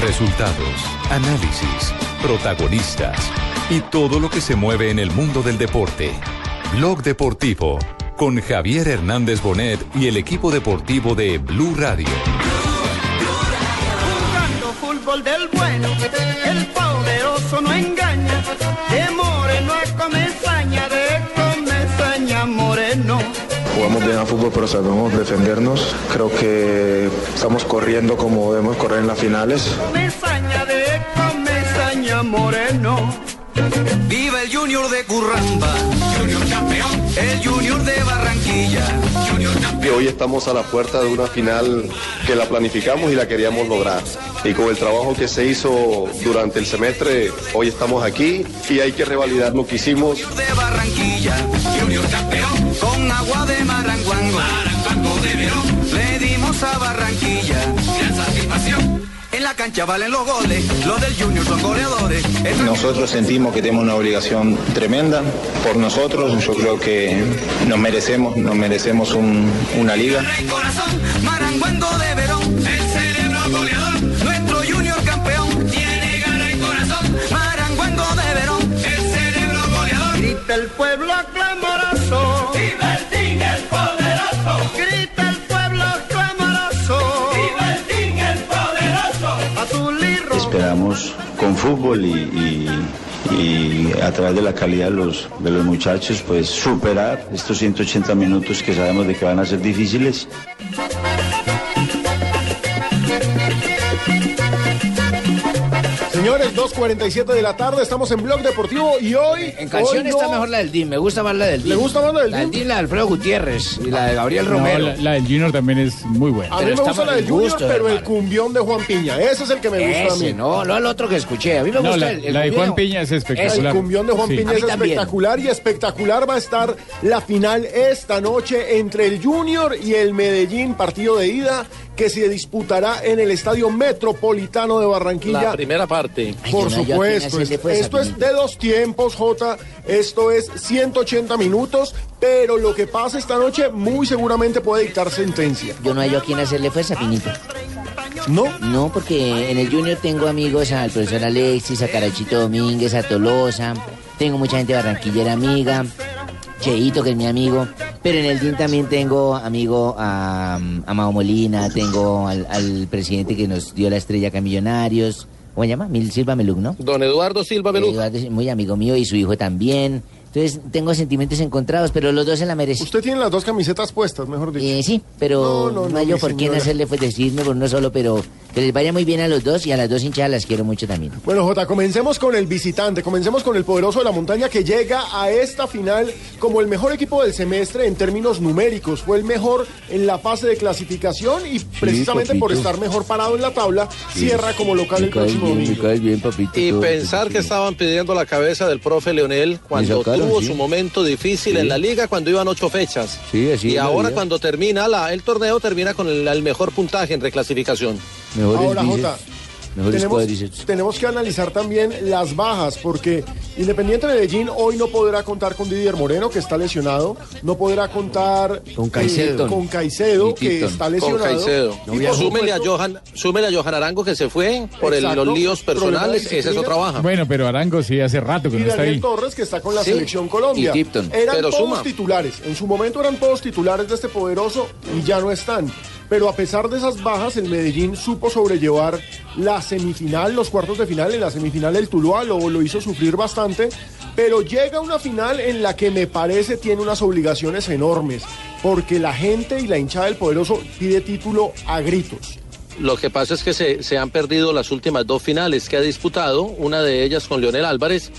Resultados, análisis, protagonistas y todo lo que se mueve en el mundo del deporte. Blog Deportivo con Javier Hernández Bonet y el equipo deportivo de Blue Radio. Jugando fútbol del bueno, el poderoso no engaña. De Moreno a Comesaña, Jugamos bien a fútbol, pero sabemos defendernos. Creo que estamos corriendo como debemos correr en las finales. Comesaña de Comesaña Moreno. Viva el Junior de Curramba, Junior campeón, el Junior de Barranquilla, Junior Y campeón. hoy estamos a la puerta de una final que la planificamos y la queríamos lograr. Y con el trabajo que se hizo durante el semestre, hoy estamos aquí y hay que revalidar lo que hicimos. Junior de Barranquilla, Junior campeón, con agua de Maranguango, Maranguango de Verón, le dimos a Barranquilla, gran satisfacción. En la cancha valen los goles, los del Junior son goleadores. El Nosotros sentimos que tenemos una obligación tremenda por nosotros. Yo creo que nos merecemos, nos merecemos un- una liga. Rey corazón, Maranguango de Verón, el cerebro goleador, nuestro Junior campeón, tiene gana y corazón, Maranguango de Verón, el cerebro goleador. Grita el pueblo. Con fútbol y, y- y a través de la calidad de los, de los muchachos, pues superar estos 180 minutos que sabemos de que van a ser difíciles. Señores, 2.47 de la tarde, estamos en Blog Deportivo y hoy... En canción hoy no- está mejor la del DIM, me gusta más la del DIM. ¿Le gusta más la del La del DIM? DIM, la de Alfredo Gutiérrez y la de Gabriel No, Romero. la, la del Junior también es muy buena. A mí Pero me gusta la del Junior, gusto, pero el cumbión de Juan Piña. Ese es el que me gusta a mí. No, no el otro que escuché. A mí me No, gusta la, el, el la de Juan. Piña es El espectacular. cumbión de Juan Sí. Piña es también. espectacular y espectacular va a estar la final esta noche entre el Junior y el Medellín, partido de ida que se disputará en el Estadio Metropolitano de Barranquilla. primera parte. Ay, Por no, supuesto, pues, esto es de dos tiempos, Jota. Esto es 180 minutos, pero lo que pasa esta noche muy seguramente puede dictar sentencia. Yo no hay yo a quien hacerle fuerza, Pinito. ¿No? No, porque en el Junior tengo amigos al profesor Alexis, a Carachito Domínguez, a Tolosa. Tengo mucha gente barranquillera amiga. Cheito, que es mi amigo. Pero en el DIN también tengo amigo a, a Mao Molina, tengo al, al presidente que nos dio la estrella acá Millonarios. ¿Cómo se llama? Mil Silva Meluk, ¿no? Don Eduardo Silva Belú. Eduardo es muy amigo mío y su hijo también. Entonces tengo sentimientos encontrados, pero los dos se la merecen. Usted tiene las dos camisetas puestas, mejor dicho. Eh, sí, pero No, no, no, no, hay yo por quién señora. hacerle pues decirme por uno solo, pero que les vaya muy bien a los dos y a las dos hinchadas las quiero mucho también. Bueno, Jota, comencemos con el visitante, comencemos con el poderoso de la montaña que llega a esta final como el mejor equipo del semestre en términos numéricos. Fue el mejor en la fase de clasificación y precisamente por estar mejor parado en la tabla, cierra como local el próximo domingo. bien, papito. Y pensar que estaban pidiendo la cabeza del profe Leonel cuando sacaron, tuvo sí. su momento difícil en la liga cuando iban ocho fechas. Sí, así y ahora cuando termina la, el torneo termina con el, el mejor puntaje en reclasificación. Mejores Ahora, bíceps, Jota, mejores tenemos, que analizar también las bajas, porque Independiente Medellín hoy no podrá contar con Didier Moreno, que está lesionado, no podrá contar Con Caicedo. eh, con Caicedo, que está Con lesionado. Y súmele, a Johan, súmele a Johan Arango que se fue por el- los líos personales. Esa es otra baja. Bueno, pero Arango sí hace rato que y no está Daniel ahí. Torres, que está con la Sí, selección Colombia. y Tipton. Eran Pero todos suma. titulares. En su momento eran todos titulares de este poderoso y ya no están. Pero a pesar de esas bajas, el Medellín supo sobrellevar la semifinal, los cuartos de final. En la semifinal el Tuluá lo, lo hizo sufrir bastante. Pero llega una final en la que me parece tiene unas obligaciones enormes. Porque la gente y la hinchada del poderoso pide título a gritos. Lo que pasa es que se, se han perdido las últimas dos finales que ha disputado, una de ellas con Leonel Álvarez,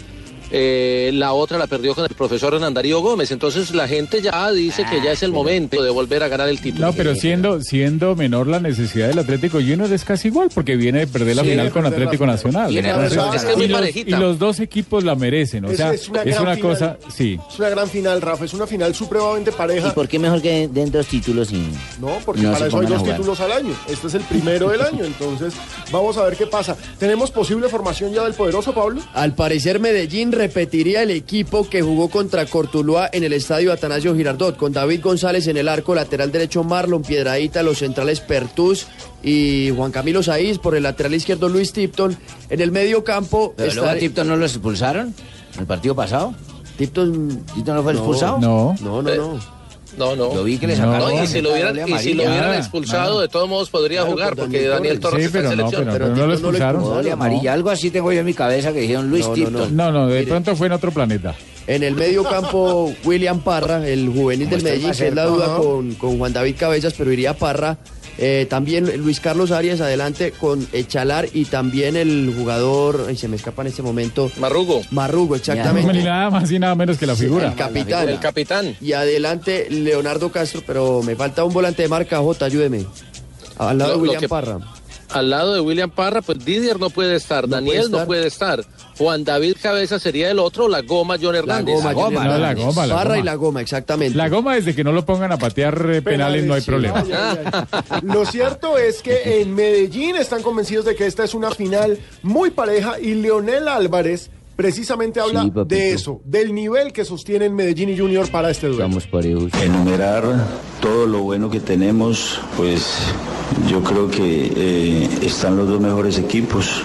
eh, la otra la perdió con el profesor Hernán Darío Gómez. Entonces la gente ya dice que ya es el momento de volver a ganar el título. No, pero siendo, siendo menor la necesidad del Atlético Junior es casi igual, porque viene de perder la Sí, final con la Atlético. Nacional. Viene Entonces, de perder Es que es muy y, los, y dos equipos la merecen. O Es- sea, es es una una, gran final. cosa, sí. Es una gran final, Rafa. Es una final supremamente ¿Y pareja. por qué mejor que den dos títulos y No, porque no para eso hay dos títulos al año. Este es el primero del año, entonces vamos a ver qué pasa. ¿Tenemos posible formación ya del poderoso Pablo? Al parecer Medellín, repetiría el equipo que jugó contra Cortuluá en el estadio Atanasio Girardot, con David González en el arco, lateral derecho Marlon Piedradita, los centrales Pertus y Juan Camilo Saiz, por el lateral izquierdo Luis Tipton. En el medio campo ¿Pero luego a Tipton no lo expulsaron? ¿En el partido pasado? Tipton, ¿Tipton no fue expulsado? No. No, no, no. No, no. Lo vi que le No. sacaron. No, y si lo hubieran, y si lo hubieran expulsado, ah. de todos modos podría Claro, jugar, por porque Daniel Daniel Torres. Sí, está en no, selección. pero, Pero pero no lo no expulsaron. Doble amarilla. Algo así tengo yo en mi cabeza que dijeron Luis No, no, Tipton. No, no, de Mire. pronto fue en otro planeta. En el medio campo, William Parra, el juvenil del Medellín, que es la duda con, con Juan David Cabezas, pero iría Parra. Eh, también Luis Carlos Arias adelante con Echalar y también el jugador, ay, se me escapa en este momento, Marrugo, Marrugo, exactamente. Ni nada más y nada menos que la figura. El capitán. el capitán. Y adelante Leonardo Castro, pero me falta un volante de marca, J, ayúdeme. Al lado Lo- de William que- Parra. Al lado de William Parra, pues Didier no puede estar, No Daniel puede no puede estar, Juan David Cabeza sería el otro, la goma John La Hernández. goma, goma, Junior no, la goma, la goma. y la goma, exactamente. La goma desde que no lo pongan a patear eh, penales no hay sí, problema. ay, ay, ay. Lo cierto es que en Medellín están convencidos de que esta es una final muy pareja y Leonel Álvarez precisamente habla Sí, de eso, del nivel que sostienen Medellín y Junior para este duelo. Vamos por ellos. Enumerar todo lo bueno que tenemos, pues yo creo que eh, están los dos mejores equipos.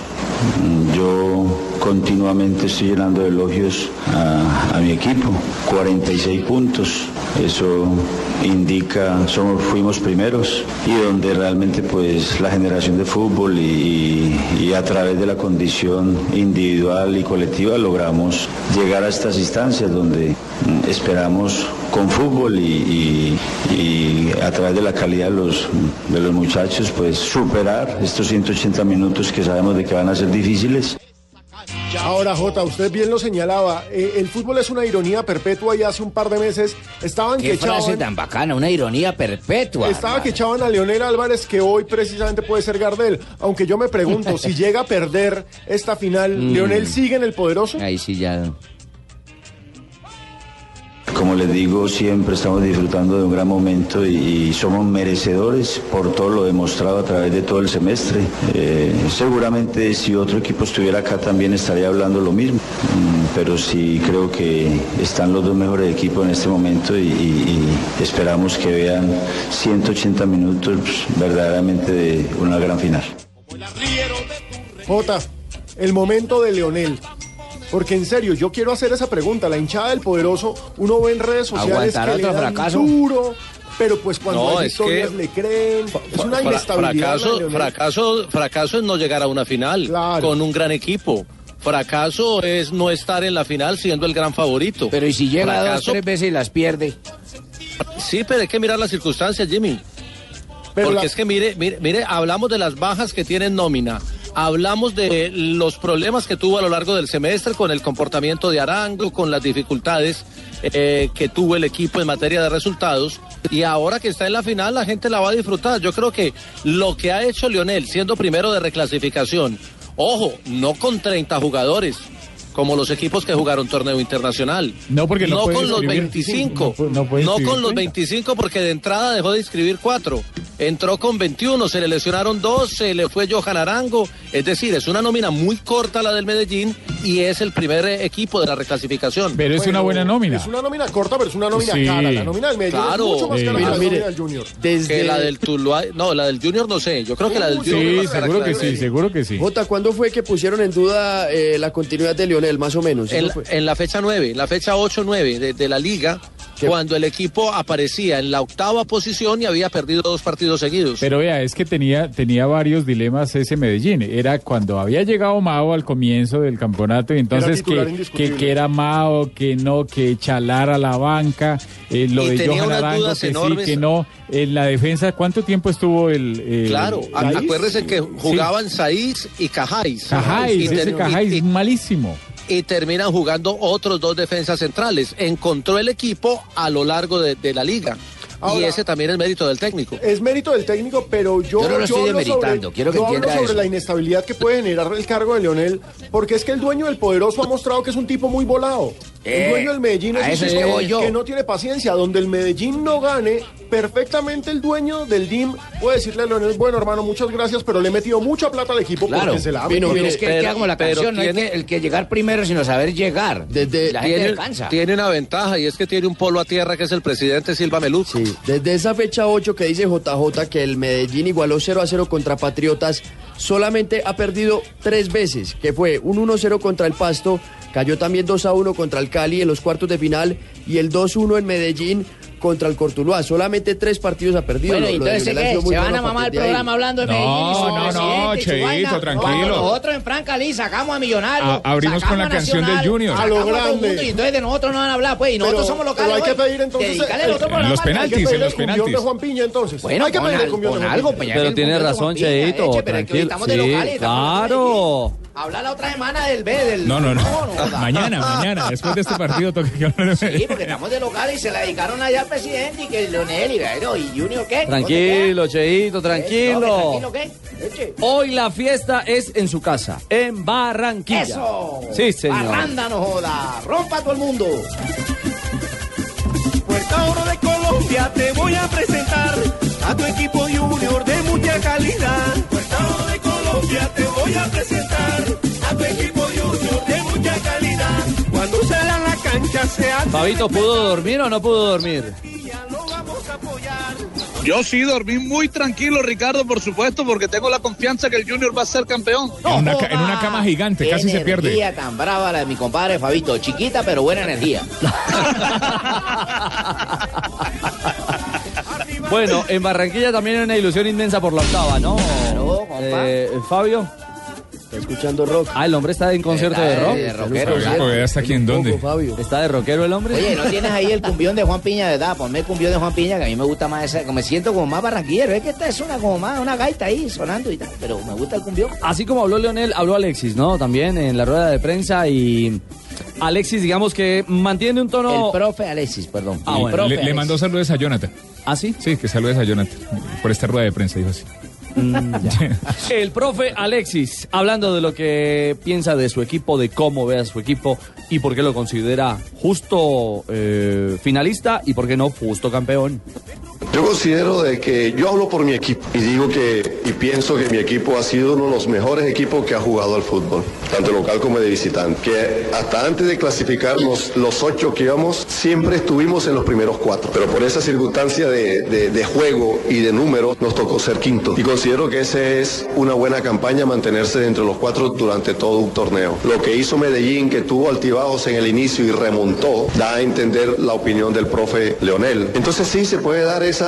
Yo continuamente estoy llenando elogios a, mi equipo. 46 puntos, eso indica, somos, fuimos primeros y donde realmente pues la generación de fútbol y, a través de la condición individual y colectiva logramos llegar a estas instancias donde esperamos con fútbol y, y- y a través de la calidad de los, de los muchachos pues superar estos 180 minutos que sabemos de que van a ser difíciles. Ahora, Jota, usted bien lo señalaba, eh, el fútbol es una ironía perpetua y hace un par de meses estaban Qué que frase echaban, tan bacana, una ironía perpetua. estaba hermano. que echaban a Leonel Álvarez que hoy precisamente puede ser Gardel, aunque yo me pregunto, si llega a perder esta final, Mm. ¿Leonel sigue en el poderoso? Ahí sí ya. Como les digo, siempre estamos disfrutando de un gran momento y, somos merecedores por todo lo demostrado a través de todo el semestre. Eh, seguramente si otro equipo estuviera acá también estaría hablando lo mismo, Mm, pero sí creo que están los dos mejores equipos en este momento y, esperamos que vean 180 minutos verdaderamente de una gran final. Jota, el momento de Leonel. Porque en serio, yo quiero hacer esa pregunta. La hinchada del poderoso, uno ve en redes sociales ¿Aguantará que le otro dan fracaso? duro, pero pues cuando No, hay es victorias que- le creen. Es una Fra- inestabilidad. fracaso, fracaso, fracaso es no llegar a una final Claro. con un gran equipo. Fracaso es no estar en la final siendo el gran favorito. Pero ¿y si llega dos, tres veces y las pierde? Sí, pero hay que mirar las circunstancias, Jimmy. Pero Porque la- es que mire, mire, mire, hablamos de las bajas que tienen nómina. Hablamos de los problemas que tuvo a lo largo del semestre con el comportamiento de Arango, con las dificultades eh, que tuvo el equipo en materia de resultados. Y ahora que está en la final, la gente la va a disfrutar. Yo creo que lo que ha hecho Lionel, siendo primero de reclasificación, ojo, no con 30 jugadores, como los equipos que jugaron torneo internacional. No, porque no puede con los escribir 25. 25, no puede no escribir con los 30. 25 porque de entrada dejó de inscribir cuatro. Entró con 21, se le lesionaron dos, se le fue Johan Arango. Es decir, es una nómina muy corta la del Medellín y es el primer eh, equipo de la reclasificación. Pero es Bueno, una buena nómina. Es una nómina corta, pero es una nómina Sí. cara. La nómina del Medellín Claro. es mucho más cara que la Mire, del Junior. Desde Que la del Tuluá, no, la del Junior no sé. Yo creo que la del Junior. Sí, seguro que sí, seguro que sí. Jota, ¿cuándo fue que pusieron en duda eh, la continuidad de Leonel, más o menos? En la, fue- en la fecha 9, en la fecha 8-9 de, de la liga, ¿Qué? cuando el equipo aparecía en la octava posición y había perdido dos partidos seguidos. Pero vea, es que tenía, tenía varios dilemas ese Medellín. Era cuando había llegado Mao al comienzo del campeonato y entonces que, que, que era Mao, que no, que Chalar a la banca, eh, lo Y de tenía Johan Arango, dudas que enormes. sí, que no. En la defensa, ¿cuánto tiempo estuvo el...? el- Claro, acuérdese que jugaban Saiz y Cajáis. Cajáis, Y ese Cajáis y- malísimo. Y terminan jugando otros dos defensas centrales. Encontró el equipo a lo largo de, de la liga. y Ahora- ese también es mérito del técnico. Es mérito del técnico, pero yo, Yo no lo estoy hablo demeritando, sobre, quiero que yo hablo sobre eso. la inestabilidad que puede generar el cargo de Leonel, porque es que el dueño del poderoso ha mostrado que es un tipo muy volado. El dueño del Medellín es un que no tiene paciencia. Donde el Medellín no gane, perfectamente el dueño del DIM puede decirle a Leonel, bueno hermano, muchas gracias, pero le he metido mucha plata al equipo Claro, porque se la ha mire, es que pero- como la pero canción, no hay tiene- que, el que llegar primero, sino saber llegar. Desde- la gente Tiene, descansa. tiene una ventaja y es que tiene un polo a tierra que es el presidente Silva Melú. Sí, desde esa fecha 8 que dice JJ que el Medellín igualó 0 a 0 contra Patriotas, solamente ha perdido tres veces, que fue un 1-0 contra el Pasto, cayó también 2 a 1 contra el Cali en los cuartos de final y el 2-1 en Medellín contra el Cortuluá. Solamente tres partidos ha perdido. Bueno, Lo- lo entonces, ha ¿qué? ¿Se van a mamar el de ahí. programa hablando de No, Medellín y su no, no, su Cheito, tranquilo. Nosotros en Franca Lee sacamos a Millonarios. A- abrimos con la a canción del Junior. A lo todo el grande. mundo y entonces de nosotros no van a hablar, pues, y nosotros Pero- somos locales. pero hay que pedir entonces en programa los al- penaltis, Hay que pedir en los penaltis. de Juan Piña entonces. Bueno, hay que pedir el cumbión de Juan algo, Piña. pues Pero tiene razón, Cheito, tranquilo. estamos de locales, claro. Habla la otra semana del B, del... No, no, no. mañana, mañana, después de este partido toca que hablar de Sí, porque estamos de locales y se la dedicaron allá al presidente y que Leonel y Gaero y Junior, ¿qué? Tranquilo, Cheito, tranquilo. ¿Tranquilo qué? Eche. Hoy la fiesta es en su casa, en Barranquilla. ¡Eso! Sí, señor. Barranda no joda. Rompa todo el mundo. Puerta Oro de Colombia te voy a presentar a tu equipo junior de mucha calidad. Puerta Oro Colombia te voy a presentar a tu equipo junior de mucha calidad. Cuando salga la cancha se hace Fabito, ¿pudo dormir o no pudo dormir? Yo sí dormí muy tranquilo, Ricardo, por supuesto, porque tengo la confianza que el Junior va a ser campeón. En una, ca- en una cama gigante, casi se pierde. energía tan brava la de mi compadre Fabito. Chiquita, pero buena energía. Bueno, en Barranquilla también hay una ilusión inmensa por la octava, ¿no? Claro, compa. Eh, Fabio. Está escuchando rock. Ah, el hombre está en concierto de Está rock. de rockero, ¿hasta aquí en dónde? Poco, Fabio. ¿Está de rockero el hombre? Oye, ¿no tienes ahí el cumbión de Juan Piña, verdad? Ponme el cumbión de Juan Piña, que a mí me gusta más esa, como me siento como más barranquillero. Es que esta es una como más, una gaita ahí sonando y tal, pero me gusta el cumbión. Así como habló Leonel, habló Alexis, ¿no? También en la rueda de prensa y Alexis, digamos que mantiene un tono... El profe Alexis, perdón. Ah, bueno. profe Le, mandó saludos a Jonathan. ¿Ah, sí? Sí, que saludes a Jonathan. Por esta rueda de prensa, dijo así. El profe Alexis, hablando de lo que piensa de su equipo, de cómo ve a su equipo y por qué lo considera justo eh, finalista y por qué no justo campeón. Yo considero de que yo hablo por mi equipo y digo que y pienso que mi equipo ha sido uno de los mejores equipos que ha jugado al fútbol, tanto local como de visitante. Que hasta antes de clasificarnos los ocho que íbamos, siempre estuvimos en los primeros cuatro. Pero por esa circunstancia de, de- juego y de números nos tocó ser quinto. Y considero que esa es una buena campaña mantenerse entre los cuatro durante todo un torneo. Lo que hizo Medellín, que tuvo altibajos en el inicio y remontó, da a entender la opinión del profe Leonel. Entonces sí se puede dar esa,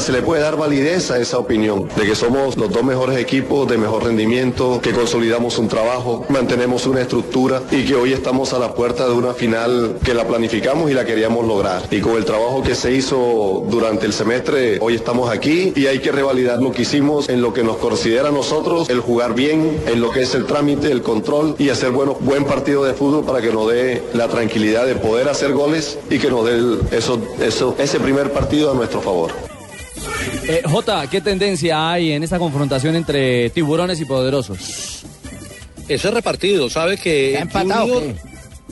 se le puede dar validez a esa opinión de que somos los dos mejores equipos de mejor rendimiento, que consolidamos un trabajo, mantenemos una estructura y que hoy estamos a la puerta de una final que la planificamos y la queríamos lograr. Y con el trabajo que se hizo durante el semestre, hoy estamos aquí y hay que revalidar lo que hicimos en lo que nos considera a nosotros el jugar bien, en lo que es el trámite, el control y hacer bueno, buen partido de fútbol para que nos dé la tranquilidad de poder hacer goles y que nos dé eso, eso, ese primer partido a nuestro favor. Eh, Jota, ¿qué tendencia hay en esta confrontación entre tiburones y poderosos? Eso es repartido, ¿sabe que ¿Está empatado Junior,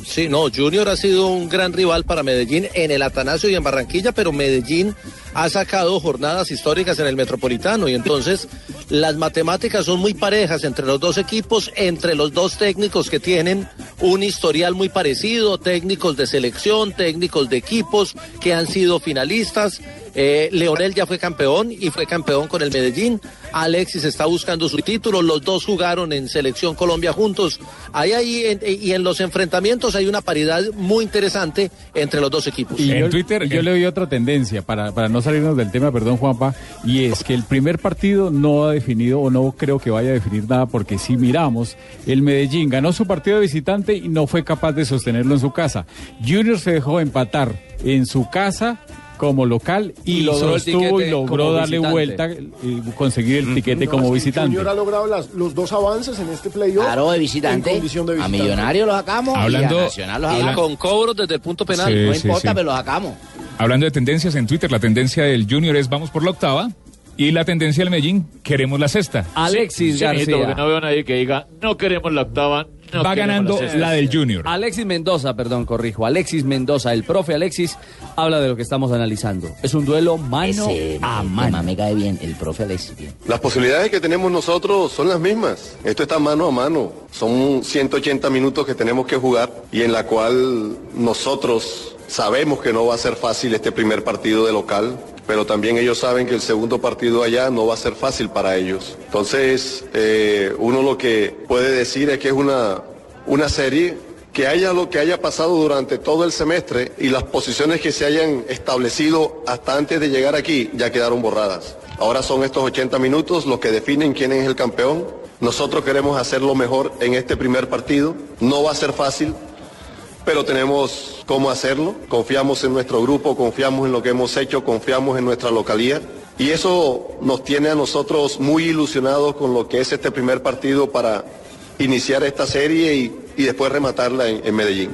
sí, no, Junior ha sido un gran rival para Medellín en el Atanasio y en Barranquilla, pero Medellín ha sacado jornadas históricas en el Metropolitano y entonces las matemáticas son muy parejas entre los dos equipos, entre los dos técnicos que tienen un historial muy parecido, técnicos de selección, técnicos de equipos que han sido finalistas. Eh, Leonel ya fue campeón y fue campeón con el Medellín. Alexis está buscando su título. Los dos jugaron en Selección Colombia juntos. Ahí, ahí en- y en los enfrentamientos hay una paridad muy interesante entre los dos equipos. en Twitter yo le doy otra tendencia para, para no salirnos del tema, perdón Juanpa, y es que el primer partido no ha definido o no creo que vaya a definir nada porque si miramos, el Medellín ganó su partido de visitante y no fue capaz de sostenerlo en su casa. Junior se dejó empatar en su casa como local y, Y logró sostuvo y logró como darle visitante. vuelta y conseguir el tiquete No, como es que visitante. Junior ha logrado las- los dos avances en este playoff. Claro, de visitante. En condición de A visitante. Millonario lo sacamos Hablando- y a Nacional lo Y sacamos. con cobros desde el punto penal. Sí, no sí, importa, sí. pero lo sacamos. Hablando de tendencias en Twitter, la tendencia del Junior es vamos por la octava y la tendencia del Medellín queremos la sexta. Alexis García. porque no veo a nadie que diga, no queremos la octava, va ganando la del Junior. Alexis Mendoza, perdón, corrijo. Alexis Mendoza, el profe Alexis, habla de lo que estamos analizando. Es un duelo mano Ese, a mano. me cae bien, el profe Alexis. bien. Las posibilidades que tenemos nosotros son las mismas. Esto está mano a mano. Son 180 minutos que tenemos que jugar y en la cual nosotros sabemos que no va a ser fácil este primer partido de local, pero también ellos saben que el segundo partido allá no va a ser fácil para ellos. Entonces, eh, uno lo que puede decir es que es una, una serie que haya lo que haya pasado durante todo el semestre y las posiciones que se hayan establecido hasta antes de llegar aquí ya quedaron borradas. Ahora son estos 80 minutos los que definen quién es el campeón. Nosotros queremos hacerlo mejor en este primer partido. No va a ser fácil, pero tenemos cómo hacerlo. Confiamos en nuestro grupo, confiamos en lo que hemos hecho, confiamos en nuestra localidad. Y eso nos tiene a nosotros muy ilusionados con lo que es este primer partido para iniciar esta serie y, y después rematarla en, en Medellín.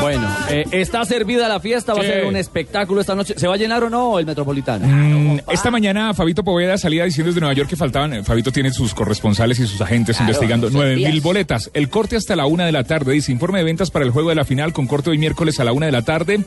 Bueno, eh, está servida la fiesta, va a ser un espectáculo esta noche. ¿Se va a llenar o no el Metropolitano? Mm, Esta mañana Fabito Poveda salía diciendo desde Nueva York que faltaban, eh, Fabito tiene sus corresponsales y sus agentes Claro, investigando 9 mil boletas. El corte hasta la una de la tarde, dice informe de ventas para el juego de la final con corte hoy miércoles a la una de la tarde.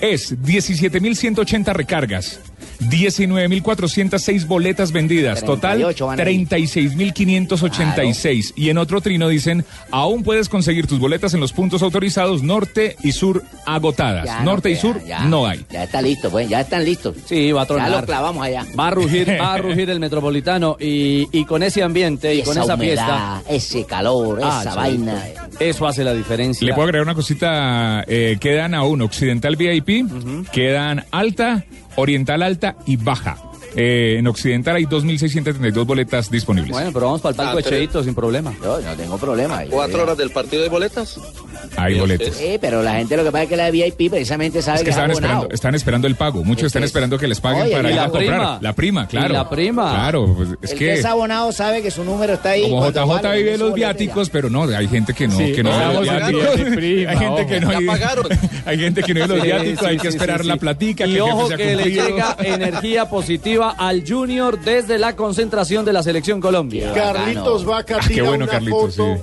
Es 17.180 recargas. 19.406 boletas vendidas. Total 38 van ahí. 36.586. Y en otro trino dicen, aún puedes conseguir tus boletas en los puntos autorizados norte y sur agotadas. Ya no norte y sur ya. no hay. Ya está listo, pues, ya están listos. Sí, va a tronar. Ya lo clavamos allá. Va a rugir, va a rugir el Metropolitano y, y con ese ambiente y, con esa humedad, fiesta. ese calor, Ah, esa vaina. Eso hace la diferencia. Le puedo agregar una cosita. eh, quedan aún Occidental VIP, quedan Alta, Oriental Alta y Baja. Eh, en Occidental hay 2.632 boletas disponibles. Bueno, pero vamos para el palco Ah, de tres. Cheito sin problema. Yo no tengo problema. ¿Cuatro horas del partido de boletas? hay boletas. Sí, pero la gente lo que pasa es que la VIP precisamente sabe Es que que es estaban abonado. esperando, están esperando el pago. Muchos Es están esperando que les paguen Oye, para ir a comprar. prima. La prima, claro. Y la prima. Claro, pues, es el que que es abonado sabe que su número está ahí. como JJ vale, vive los ya. viáticos, pero no, hay gente que no, Sí, que no vive hay gente que no Ya pagaron. hay gente que no vive los viáticos, hay que esperar la platica, Y ojo que le llega energía positiva al Junior desde la concentración de la selección Colombia. Carlitos Vaca Ah, qué tira bueno, una Carlitos, foto. sí.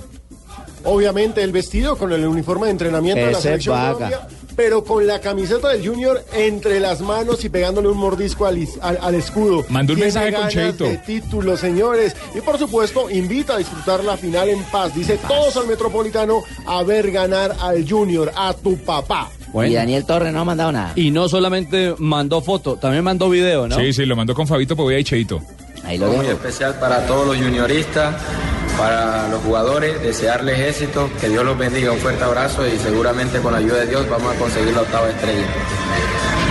El vestido con el uniforme de entrenamiento de la Ese selección Vaca. Colombia, pero con la camiseta del Junior entre las manos y pegándole un mordisco al, is- al- al escudo. Mandó un Tiene mensaje con Cheito. de título, señores. Y por supuesto, invita a disfrutar la final en paz. Dice todos al Metropolitano a ver ganar al Junior, a tu papá. Y Daniel Torres no ha mandado nada. Y no solamente mandó foto, también mandó video, ¿no? Sí, sí, lo mandó con Fabito Poveda y Cheito. Ahí lo muy especial para todos los junioristas, para los jugadores, desearles éxito, que Dios los bendiga, un fuerte abrazo y seguramente con la ayuda de Dios vamos a conseguir la octava estrella.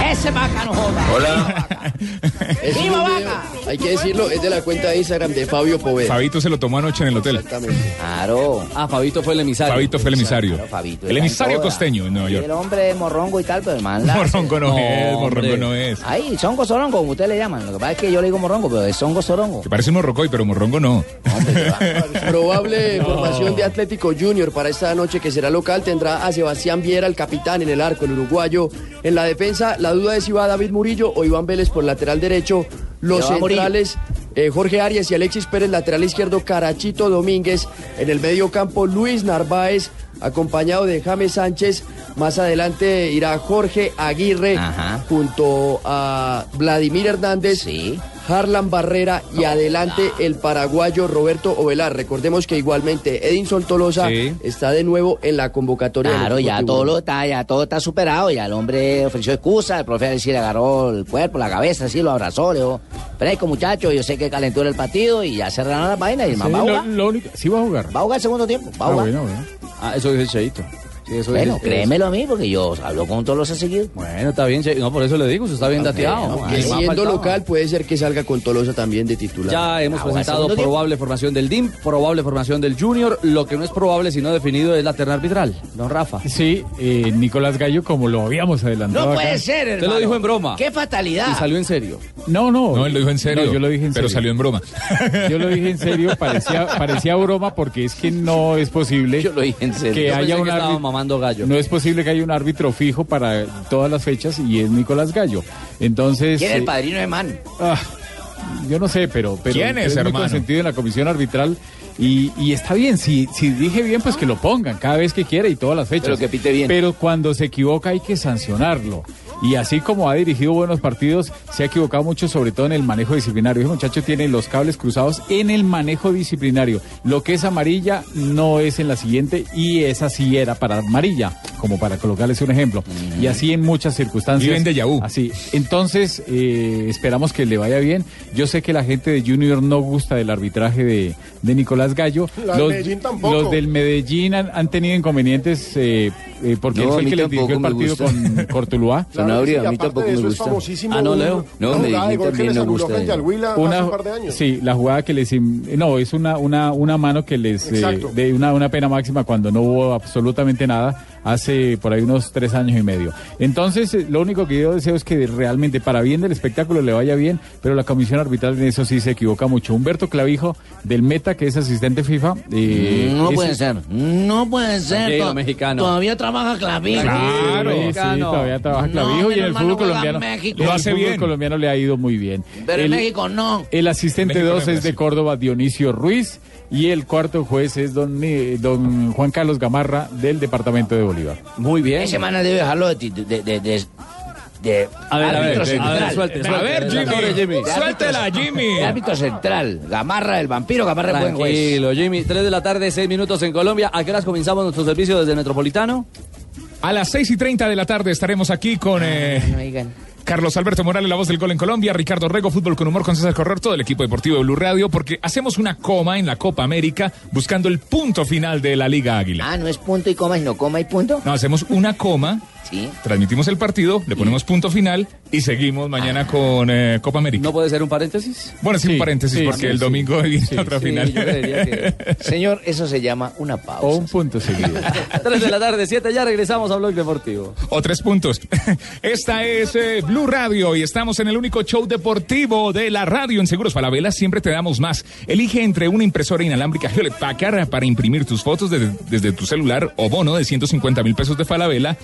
Ese vaca no joda. Hola. ¡Viva video, hay que decirlo, es de la cuenta de Instagram de Fabio Poveda. Fabito se lo tomó anoche en el hotel. Exactamente. Claro. Ah, Fabito fue el emisario. Fabito fue el emisario. Claro, Fabito el emisario toda. costeño en Nueva York. el hombre morrongo y tal, pero el man. Morrongo no, No, es, morrongo hombre. no es. Ay, songo sorongo, como ustedes le llaman. Lo que pasa es que yo le digo morrongo, pero es songo sorongo. Que parece un morrocoy, pero morrongo no. Probable formación de Atlético Junior para esta noche que será local tendrá a Sebastián Viera, el capitán en el arco, el uruguayo. En la defensa, la duda es si va David Murillo o Iván Vélez por lateral derecho. Los centrales, eh, Jorge Arias y Alexis Pérez, lateral izquierdo, Carachito Domínguez. En el medio campo, Luis Narváez, acompañado de James Sánchez. Más adelante irá Jorge Aguirre junto a Vladimir Hernández. Harlan Barrera y adelante el paraguayo Roberto Ovelar. Recordemos que igualmente Edinson Tolosa Sí. está de nuevo en la convocatoria. Claro, ya todo, lo está, ya todo está superado, ya el hombre ofreció excusa, el profe sí le agarró el cuerpo, la cabeza, así lo abrazó, le dijo, fresco muchacho, yo sé que calentura el partido y ya cerraron la vaina y el man Sí, va a lo- lo único- sí va a jugar. Va a jugar el segundo tiempo, va a Ah, jugar. bueno, bueno. Ah, eso dice Cheito. Eso Bueno, créemelo a mí, porque yo hablo con todos los seguido. Bueno, está bien. No, por eso le digo, usted está bien dateado. Más siendo local puede ser que salga con Tolosa también de titular. Ya hemos Ah, presentado tiempo. probable formación del DIM, probable formación del Junior. Lo que no es probable, sino definido, es la terna arbitral. Don Rafa. Sí, eh, Nicolás Gallo, como lo habíamos adelantado. No acá. puede ser, Usted lo dijo en broma. ¡Qué fatalidad! Y salió en serio. No, no. No, él lo dijo en serio. No, yo lo dije en pero serio. salió en broma. Yo lo dije en serio, parecía, parecía broma porque es que no es posible Yo lo dije en serio. que Yo haya pensé un árbitro. Mamando gallo. No es posible que haya un árbitro fijo para todas las fechas y es Nicolás Gallo. Entonces. ¿Quién es el eh, padrino de man? ah, yo no sé, pero, pero ¿Quién es, muy hermano? consentido en la comisión arbitral Y, y está bien, si, si dije bien, pues que lo pongan cada vez que quiera y todas las fechas. Pero que pite bien. Pero cuando se equivoca hay que sancionarlo. Y así como ha dirigido buenos partidos, se ha equivocado mucho, sobre todo en el manejo disciplinario. Ese muchacho tiene los cables cruzados en el manejo disciplinario. Lo que es amarilla no es en la siguiente y esa sí era para amarilla, como para colocarles un ejemplo. Y así en muchas circunstancias. Viven de Yahoo. Así. Entonces, eh, esperamos que le vaya bien. Yo sé que la gente de Junior no gusta del arbitraje de, de Nicolás Gallo. La del Medellín tampoco. los del Medellín han, han tenido inconvenientes eh, eh, porque No, él fue el que les dirigió el partido con Cortuluá. Sí, famosísimo un- Una jugada de gol que les anuló frente al Huila hace Una- un par de años. Sí, la jugada que les... No, es una, una, una mano que les... eh, de una, una pena máxima cuando no hubo absolutamente nada hace por ahí unos tres años y medio. Entonces, eh, lo único que yo deseo es que realmente para bien del espectáculo le vaya bien, pero la comisión arbitral en eso sí se equivoca mucho. Humberto Clavijo, del Meta, que es asistente FIFA... eh, no ese- puede ser, no puede ser. Mexicano. Todavía trabaja Clavijo. Claro, sí, todavía trabaja No, Clavijo y en el fútbol colombiano México. en Lo el hace fútbol bien. colombiano le ha ido muy bien. Pero en El- México no. El asistente México 2 no es de Córdoba, Dionisio Ruiz, y el cuarto juez es don, don Juan Carlos Gamarra del departamento de Bolívar. Muy bien. Ese man debe dejarlo de, de, de, de, de A ver, a ver, árbitro a ver, suelte, suelte. A ver, árbitro Jimmy. Jimmy. Suéltela, árbitro- Jimmy. de árbitro central. Gamarra, el vampiro, Gamarra, el buen juez. Tranquilo, Jimmy. 3 de la tarde, 6 minutos en Colombia. ¿A qué horas comenzamos nuestro servicio desde el Metropolitano? A las 6 y 30 de la tarde estaremos aquí con eh, Carlos Alberto Morales, la voz del gol en Colombia, Ricardo Rego, fútbol con humor con César Correr, todo el equipo deportivo de Blue Radio, porque hacemos una coma en la Copa América buscando el punto final de la Liga Águila. Ah, no es punto y coma, sino coma y punto. No, hacemos una coma, Sí. transmitimos el partido, le ponemos punto final y seguimos mañana con eh, Copa América. ¿No puede ser un paréntesis? Bueno, sí, un paréntesis, sí, porque sí, el sí. domingo viene Sí, otra sí, final. yo creería que- Señor, eso se llama una pausa. O un punto seguido. 3 de la tarde, 7 ya regresamos a Blog Deportivo. O tres puntos. Esta es eh, Blue Radio y estamos en el único show deportivo de la radio. En Seguros Falabella siempre te damos más. Elige entre una impresora inalámbrica Hewlett Packard para imprimir tus fotos desde, desde tu celular o bono de 150 mil pesos de Falabella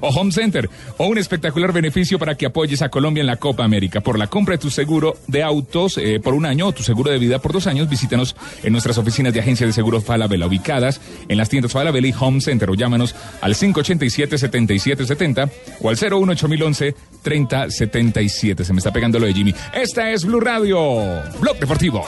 o Home Center o un espectacular beneficio para que apoyes a Colombia en la Copa América. Por la compra de tu seguro de autos eh, por un año o tu seguro de vida por dos años, visítanos en nuestras oficinas de agencia de seguros Falabella ubicadas en las tiendas Falabella y Home Center o llámanos al 587-7770 o al 018011 3077. Se me está pegando lo de Jimmy. Esta es Blue Radio, Blog Deportivo.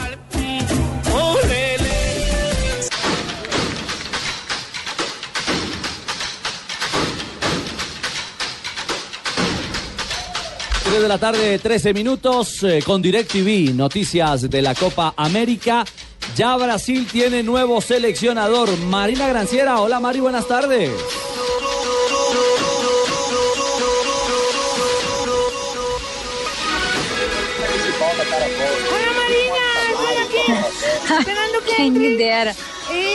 De la tarde, 13 minutos, eh, con DirecTV, noticias de la Copa América. Ya Brasil tiene nuevo seleccionador. Marina Granciera, hola Mari, buenas tardes. Esperando que Quem me dera. ¡Ey!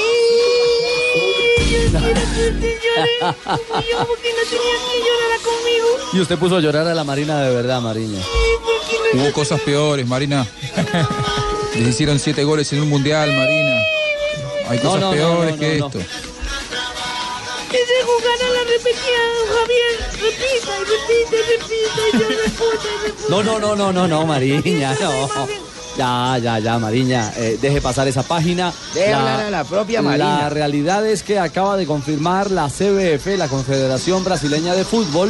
Yo quiero que usted llore conmigo porque no tenía que llorar conmigo. Y usted puso a llorar a la Marina de verdad, Marina. Hubo cosas peores, Marina. Les hicieron siete goles en un mundial, Marina. Hay cosas no, no, peores no, que no, esto. Ese jugar a la repetida, Javier. Repita, y repita, y repita, y yo respondo, y respondo. No, no, no, no, no, no, Mariña, no. Ya, ya, ya, Mariña, eh, deje pasar esa página. Deje hablar a la propia Mariña. La realidad es que acaba de confirmar la CBF, la Confederación Brasileña de Fútbol.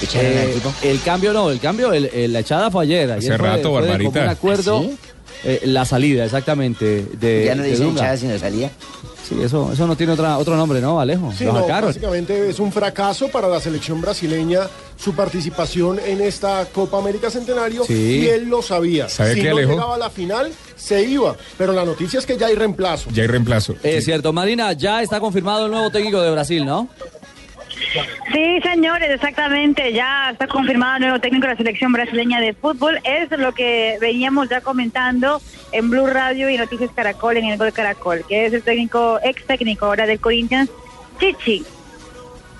¿Echaron al eh, el cambio no, el cambio, el- el- la echada fue ayer. ayer Hace fue- rato, fue de Barbarita. común acuerdo. ¿Sí? eh, la salida, exactamente. De, ya no de dicen echada sino salía. Sí, eso, eso no tiene otra, otro nombre, ¿no, Alejo? Sí, no, básicamente es un fracaso para la selección brasileña su participación en esta Copa América Centenario Sí. y él lo sabía. ¿Sabe si qué, no Alejo? llegaba a la final, se iba. Pero la noticia es que ya hay reemplazo. Ya hay reemplazo. Es cierto, Marina, ya está confirmado el nuevo técnico de Brasil, ¿no? Sí, señores, exactamente. Ya está confirmado el nuevo técnico de la selección brasileña de fútbol. Es lo que veníamos ya comentando en Blue Radio y Noticias Caracol, en el Gol Caracol, que es el técnico, ex técnico ahora del Corinthians, Chichi,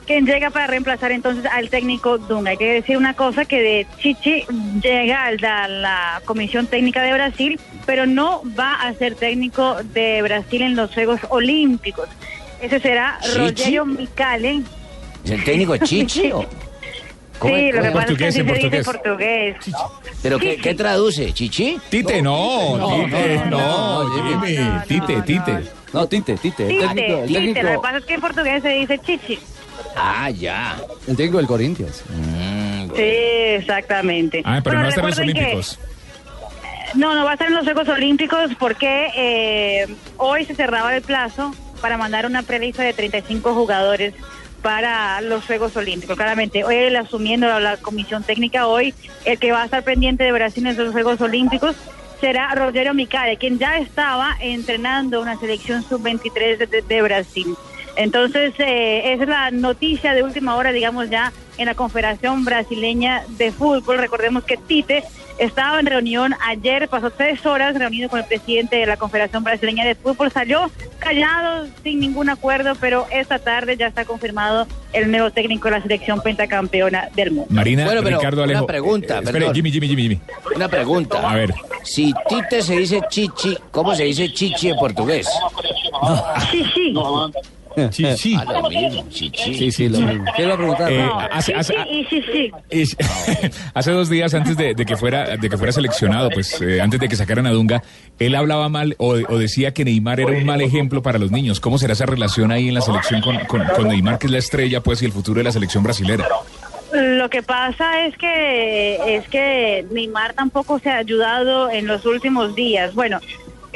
quien llega para reemplazar entonces al técnico Dunga. Hay que decir una cosa, que de Chichi llega a la, la Comisión Técnica de Brasil, pero no va a ser técnico de Brasil en los Juegos Olímpicos. Ese será ¿Chichi? Rogerio Micali. ¿Es el técnico Chichi o? Sí, lo que pasa es que en dice en portugués. portugués. ¿Pero qué, qué traduce? ¿Chichi? Tite, no, No, Tite, no, no, Jimmy, Tite, Tite. No, Tite, Tite. El Tite, técnico, el Tite, lo que técnico, pasa es que en portugués se dice chichi. Ah, ya. el técnico del Corinthians. Sí, exactamente. Ah, pero Bueno, no están los recuerden que- olímpicos. No, no va a estar en los Juegos Olímpicos porque eh, hoy se cerraba el plazo para mandar una prelista de 35 jugadores para los Juegos Olímpicos. Claramente, él asumiendo la, comisión técnica hoy, el que va a estar pendiente de Brasil en los Juegos Olímpicos será Rogerio Micale, quien ya estaba entrenando una selección sub-23 de, Brasil. Entonces, eh, es la noticia de última hora, digamos ya, en la Confederación Brasileña de Fútbol. Recordemos que Tite estaba en reunión ayer, pasó tres horas reunido con el presidente de la Confederación Brasileña de Fútbol, salió callado, sin ningún acuerdo, pero esta tarde ya está confirmado el nuevo técnico de la selección pentacampeona del mundo. Marina, Bueno, pero Ricardo una Alejo. pregunta, Eh, espere, perdón. Jimmy, Jimmy, Jimmy, Jimmy. Una pregunta. A ver. Si Tite se dice chichi, ¿cómo se dice chichi en portugués? Sí, sí. Chichi. Ah, lo mismo, chichi. Sí, sí, lo mismo. ¿Qué iba a preguntar? Eh, hace- sí, hace- sí, y sí, sí. Es- hace dos días antes de, de que fuera de que fuera seleccionado, pues eh, antes de que sacaran a Dunga, él hablaba mal o, o decía que Neymar era un mal ejemplo para los niños. ¿Cómo será esa relación ahí en la selección con, con- con Neymar, que es la estrella, pues, y el futuro de la selección brasilera? Lo que pasa es que es que Neymar tampoco se ha ayudado en los últimos días. Bueno,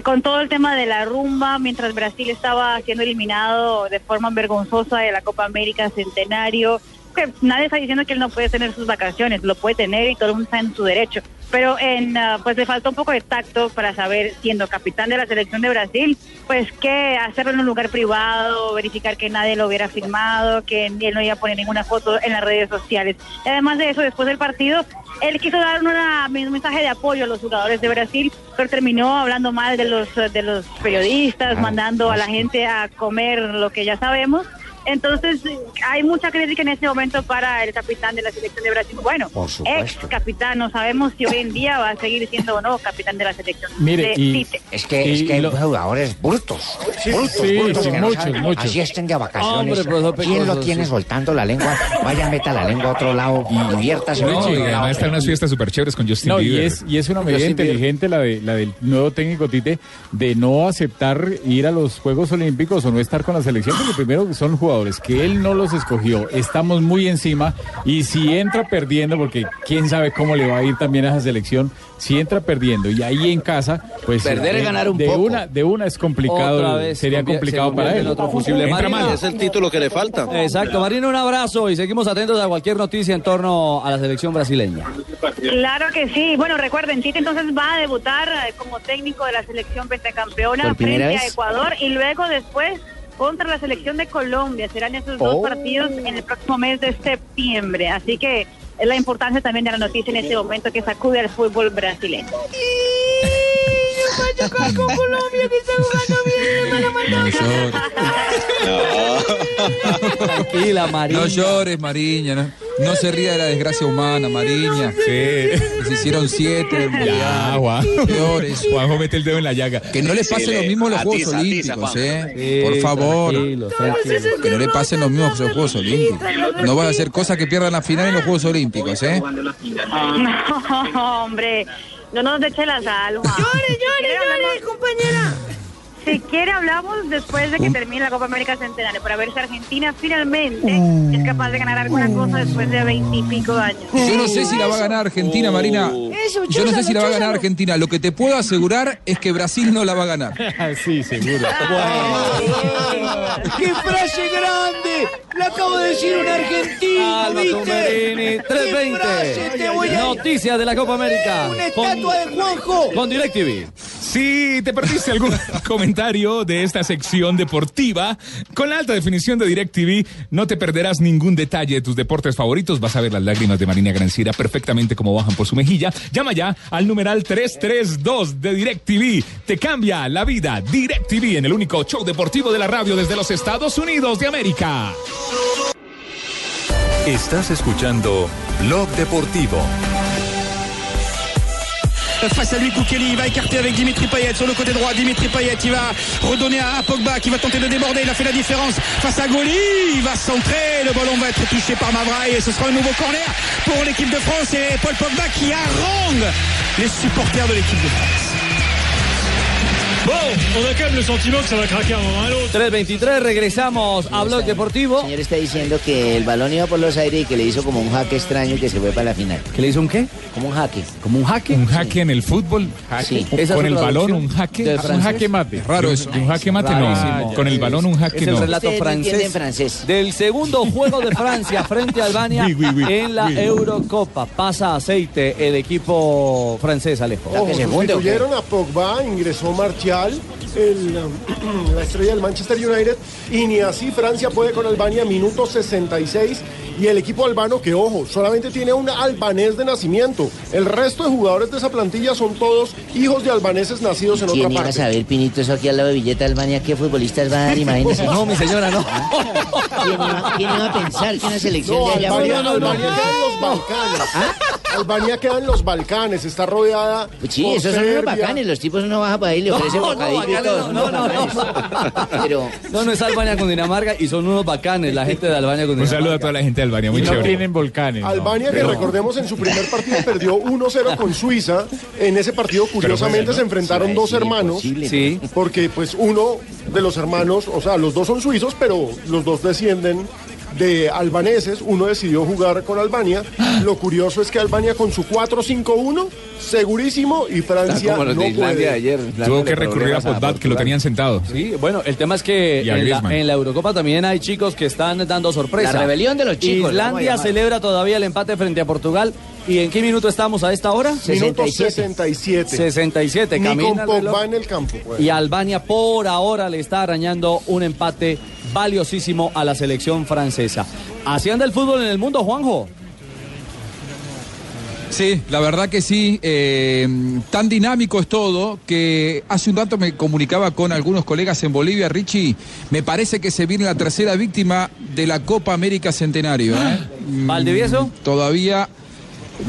con todo el tema de la rumba, mientras Brasil estaba siendo eliminado de forma vergonzosa de la Copa América Centenario, que nadie está diciendo que él no puede tener sus vacaciones, lo puede tener y todo el mundo está en su derecho. Pero en, ah, pues le falta un poco de tacto para saber, siendo capitán de la selección de Brasil, pues que hacerlo en un lugar privado, verificar que nadie lo hubiera filmado, que él no iba a poner ninguna foto en las redes sociales. Y además de eso, después del partido, él quiso dar una- un mensaje de apoyo a los jugadores de Brasil, pero terminó hablando mal de los, de los periodistas, mandando a la gente a comer lo que ya sabemos. Entonces, hay mucha crítica en este momento para el capitán de la selección de Brasil. Bueno, Por supuesto. ex capitán, no sabemos si hoy en día va a seguir siendo o no capitán de la selección Mire, de y- Tite. Es que, es Y que hay jugadores brutos. brutos, sí, brutos sí, que no muchos, saben. muchos. Así estén de vacaciones. Hombre, profesor ¿Quién lo tiene sí. soltando la lengua? Vaya, meta la lengua a otro lado y diviértase. No, mucho. y además están unas fiestas súper chéveres con Justin No, y Bieber. es, y es una medida Justin inteligente la, de, la del nuevo técnico Tite de no aceptar ir a los Juegos Olímpicos o no estar con la selección, porque primero son jugadores que él no los escogió, estamos muy encima y si entra perdiendo, porque quién sabe cómo le va a ir también a esa selección, si entra perdiendo y ahí en casa, pues Perder de, es ganar un de poco. una de una es complicado, Otra vez sería complicado se para él. en otro fusible. Entra Marina. mal, es el título que le falta. Exacto, Marina, un abrazo y seguimos atentos a cualquier noticia en torno a la selección brasileña. Claro que sí. Bueno, recuerden, Tite entonces va a debutar eh, como técnico de la selección pentacampeona ¿Por primera frente a? Ecuador y luego después contra la selección de Colombia. Serán esos Oh. dos partidos en el próximo mes de septiembre. Así que es la importancia también de la noticia en este momento que sacude al fútbol brasileño. va a chocar con Colombia que está jugando bien, me lo mandó. Tranquila, Marina. No llores, Mariña. No, no se ría de la desgracia humana, Mariña. Sí. Se hicieron siete Ya. Juan. No llores. Juanjo mete el dedo en la llaga. Que no le pase lo mismo a los Juegos Olímpicos, ¿eh? Por favor. Tranquilo, tranquilo. Que no le pasen lo mismo a los Juegos Olímpicos. No vas a hacer cosas que pierdan la final en los Juegos Olímpicos, ¿eh? No, hombre, no nos eche la sal. Juan. Llore, llore, llore, compañera. Si quiere hablamos después de que termine la Copa América Centenario para ver si Argentina finalmente es capaz de ganar alguna cosa después de veintipico años. Yo no sé si la va a ganar Argentina, Marina. Eso, Yo no sé si la va a ganar. Argentina. Lo que te puedo asegurar es que Brasil no la va a ganar. sí, seguro. ¡Qué frase grande! La acabo de decir un argentino, Alba ¿viste? Tumberini, ¡Qué frase te voy 320. a Noticias de la Copa América. Una Con, estatua de Juanjo. con DirecTV. Si te perdiste algún comentario de esta sección deportiva, con la alta definición de DirecTV no te perderás ningún detalle de tus deportes favoritos. Vas a ver las lágrimas de Marina Granciera perfectamente como bajan por su mejilla. Llama ya al numeral 332 de DirecTV. Te cambia la vida. DirecTV en el único show deportivo de la radio desde los Estados Unidos de América. Estás escuchando Blog Deportivo. Euh, Face à lui, Koukeli, il va écarter avec Dimitri Payet sur le côté droit. Dimitri Payet, il va redonner à Pogba qui va tenter de déborder. Il a fait la différence face à Goli. Il va centrer. Le ballon va être touché par Mavraille et ce sera un nouveau corner pour l'équipe de France et Paul Pogba qui harangue les supporters de l'équipe de France. 3.23, regresamos a Blog Deportivo. El señor está diciendo que el balón iba por los aires y que le hizo como un jaque extraño y que se fue para la final. ¿Que le hizo un qué? Como un jaque. ¿Como un jaque? Un jaque en el fútbol. Sí. Con ¿Esa es el balón, un jaque. Un jaque mate. Raro eso. Un jaque mate Rarísimo. no. Con el balón, un jaque Es el relato no francés, francés. del segundo juego de Francia frente a Albania Oui, oui, oui. en la Oui. Eurocopa. Pasa aceite el equipo francés, Alejo. Ojo, sustituyeron a Pogba, ingresó Martial, el, um, la estrella del Manchester United, y ni así Francia puede con Albania, minuto 66, y el equipo albano, que ojo, solamente tiene un albanés de nacimiento. El resto de jugadores de esa plantilla son todos hijos de albaneses nacidos en otra ¿Quién iba a parte. saber, Pinito, eso aquí al lado de Villeta Albania, qué futbolistas va a dar? Imagínese. No, mi señora, no. ¿Quién iba, quién iba a pensar que una selección No, de allá Albania, fuera- Albania queda en los Balcanes. Albania queda en los Balcanes, está rodeada. Pues sí, por esos son unos Serbia. bacanes, los tipos uno baja para ahí y le No, ofrecen no, bocadillo y bacanes todo. no, no, no. Pero No, no es Albania con Dinamarca y son unos bacanes, la gente de Albania con Un Dinamarca. saludo a toda la gente de Albania, muy no chévere. tienen volcanes. no. Albania, que Pero- recordemos en su primer partido perdió 1-0 con Suiza. En ese partido, curiosamente, se enfrentaron dos hermanos. Sí. Porque, pues, uno de los hermanos, o sea, los dos son suizos, pero los dos descienden de albaneses. Uno decidió jugar con Albania. Lo curioso es que Albania con su 4-5-1, segurísimo, y Francia como los no de Islandia puede. de ayer. Islandia Tuvo que recurrir a Pogba, que lo tenían sentado. Sí, bueno, el tema es que en la, en la Eurocopa también hay chicos que están dando sorpresa. La rebelión de los chicos, Islandia celebra todavía el empate frente a Portugal. ¿Y en qué minuto estamos a esta hora? Minuto 67. 67. 67. Ni con Camina. Pogba en el campo. pues. Y Albania por ahora le está arañando un empate valiosísimo a la selección francesa. Así anda el fútbol en el mundo, Juanjo. Sí, la verdad que sí. eh, tan dinámico es todo que hace un rato me comunicaba con algunos colegas en Bolivia, Richie. Me parece que se viene la tercera víctima de la Copa América Centenario. ¿eh? Mm, ¿Valdivieso? Todavía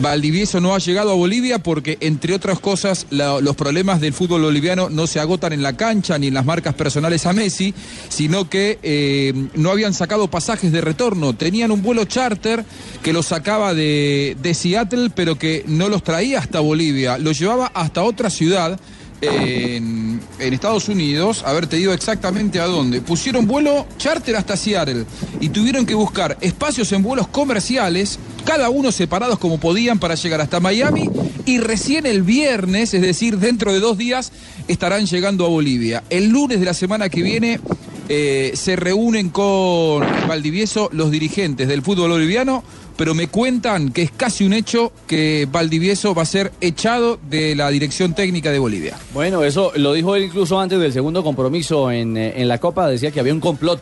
Valdivieso no ha llegado a Bolivia porque, entre otras cosas, los problemas del fútbol boliviano no se agotan en la cancha ni en las marcas personales a Messi, sino que eh, no habían sacado pasajes de retorno. Tenían un vuelo charter que los sacaba de, Seattle, pero que no los traía hasta Bolivia. Los llevaba hasta otra ciudad. En, en Estados Unidos, a ver, te digo exactamente a dónde. Pusieron vuelo charter hasta Seattle y tuvieron que buscar espacios en vuelos comerciales, cada uno separados como podían para llegar hasta Miami y recién el viernes, es decir, dentro de dos días, estarán llegando a Bolivia. El lunes de la semana que viene eh, se reúnen con Valdivieso los dirigentes del fútbol boliviano, pero me cuentan que es casi un hecho que Valdivieso va a ser echado de la dirección técnica de Bolivia. Bueno, eso lo dijo él incluso antes del segundo compromiso en, eh, en la Copa. Decía que había un complot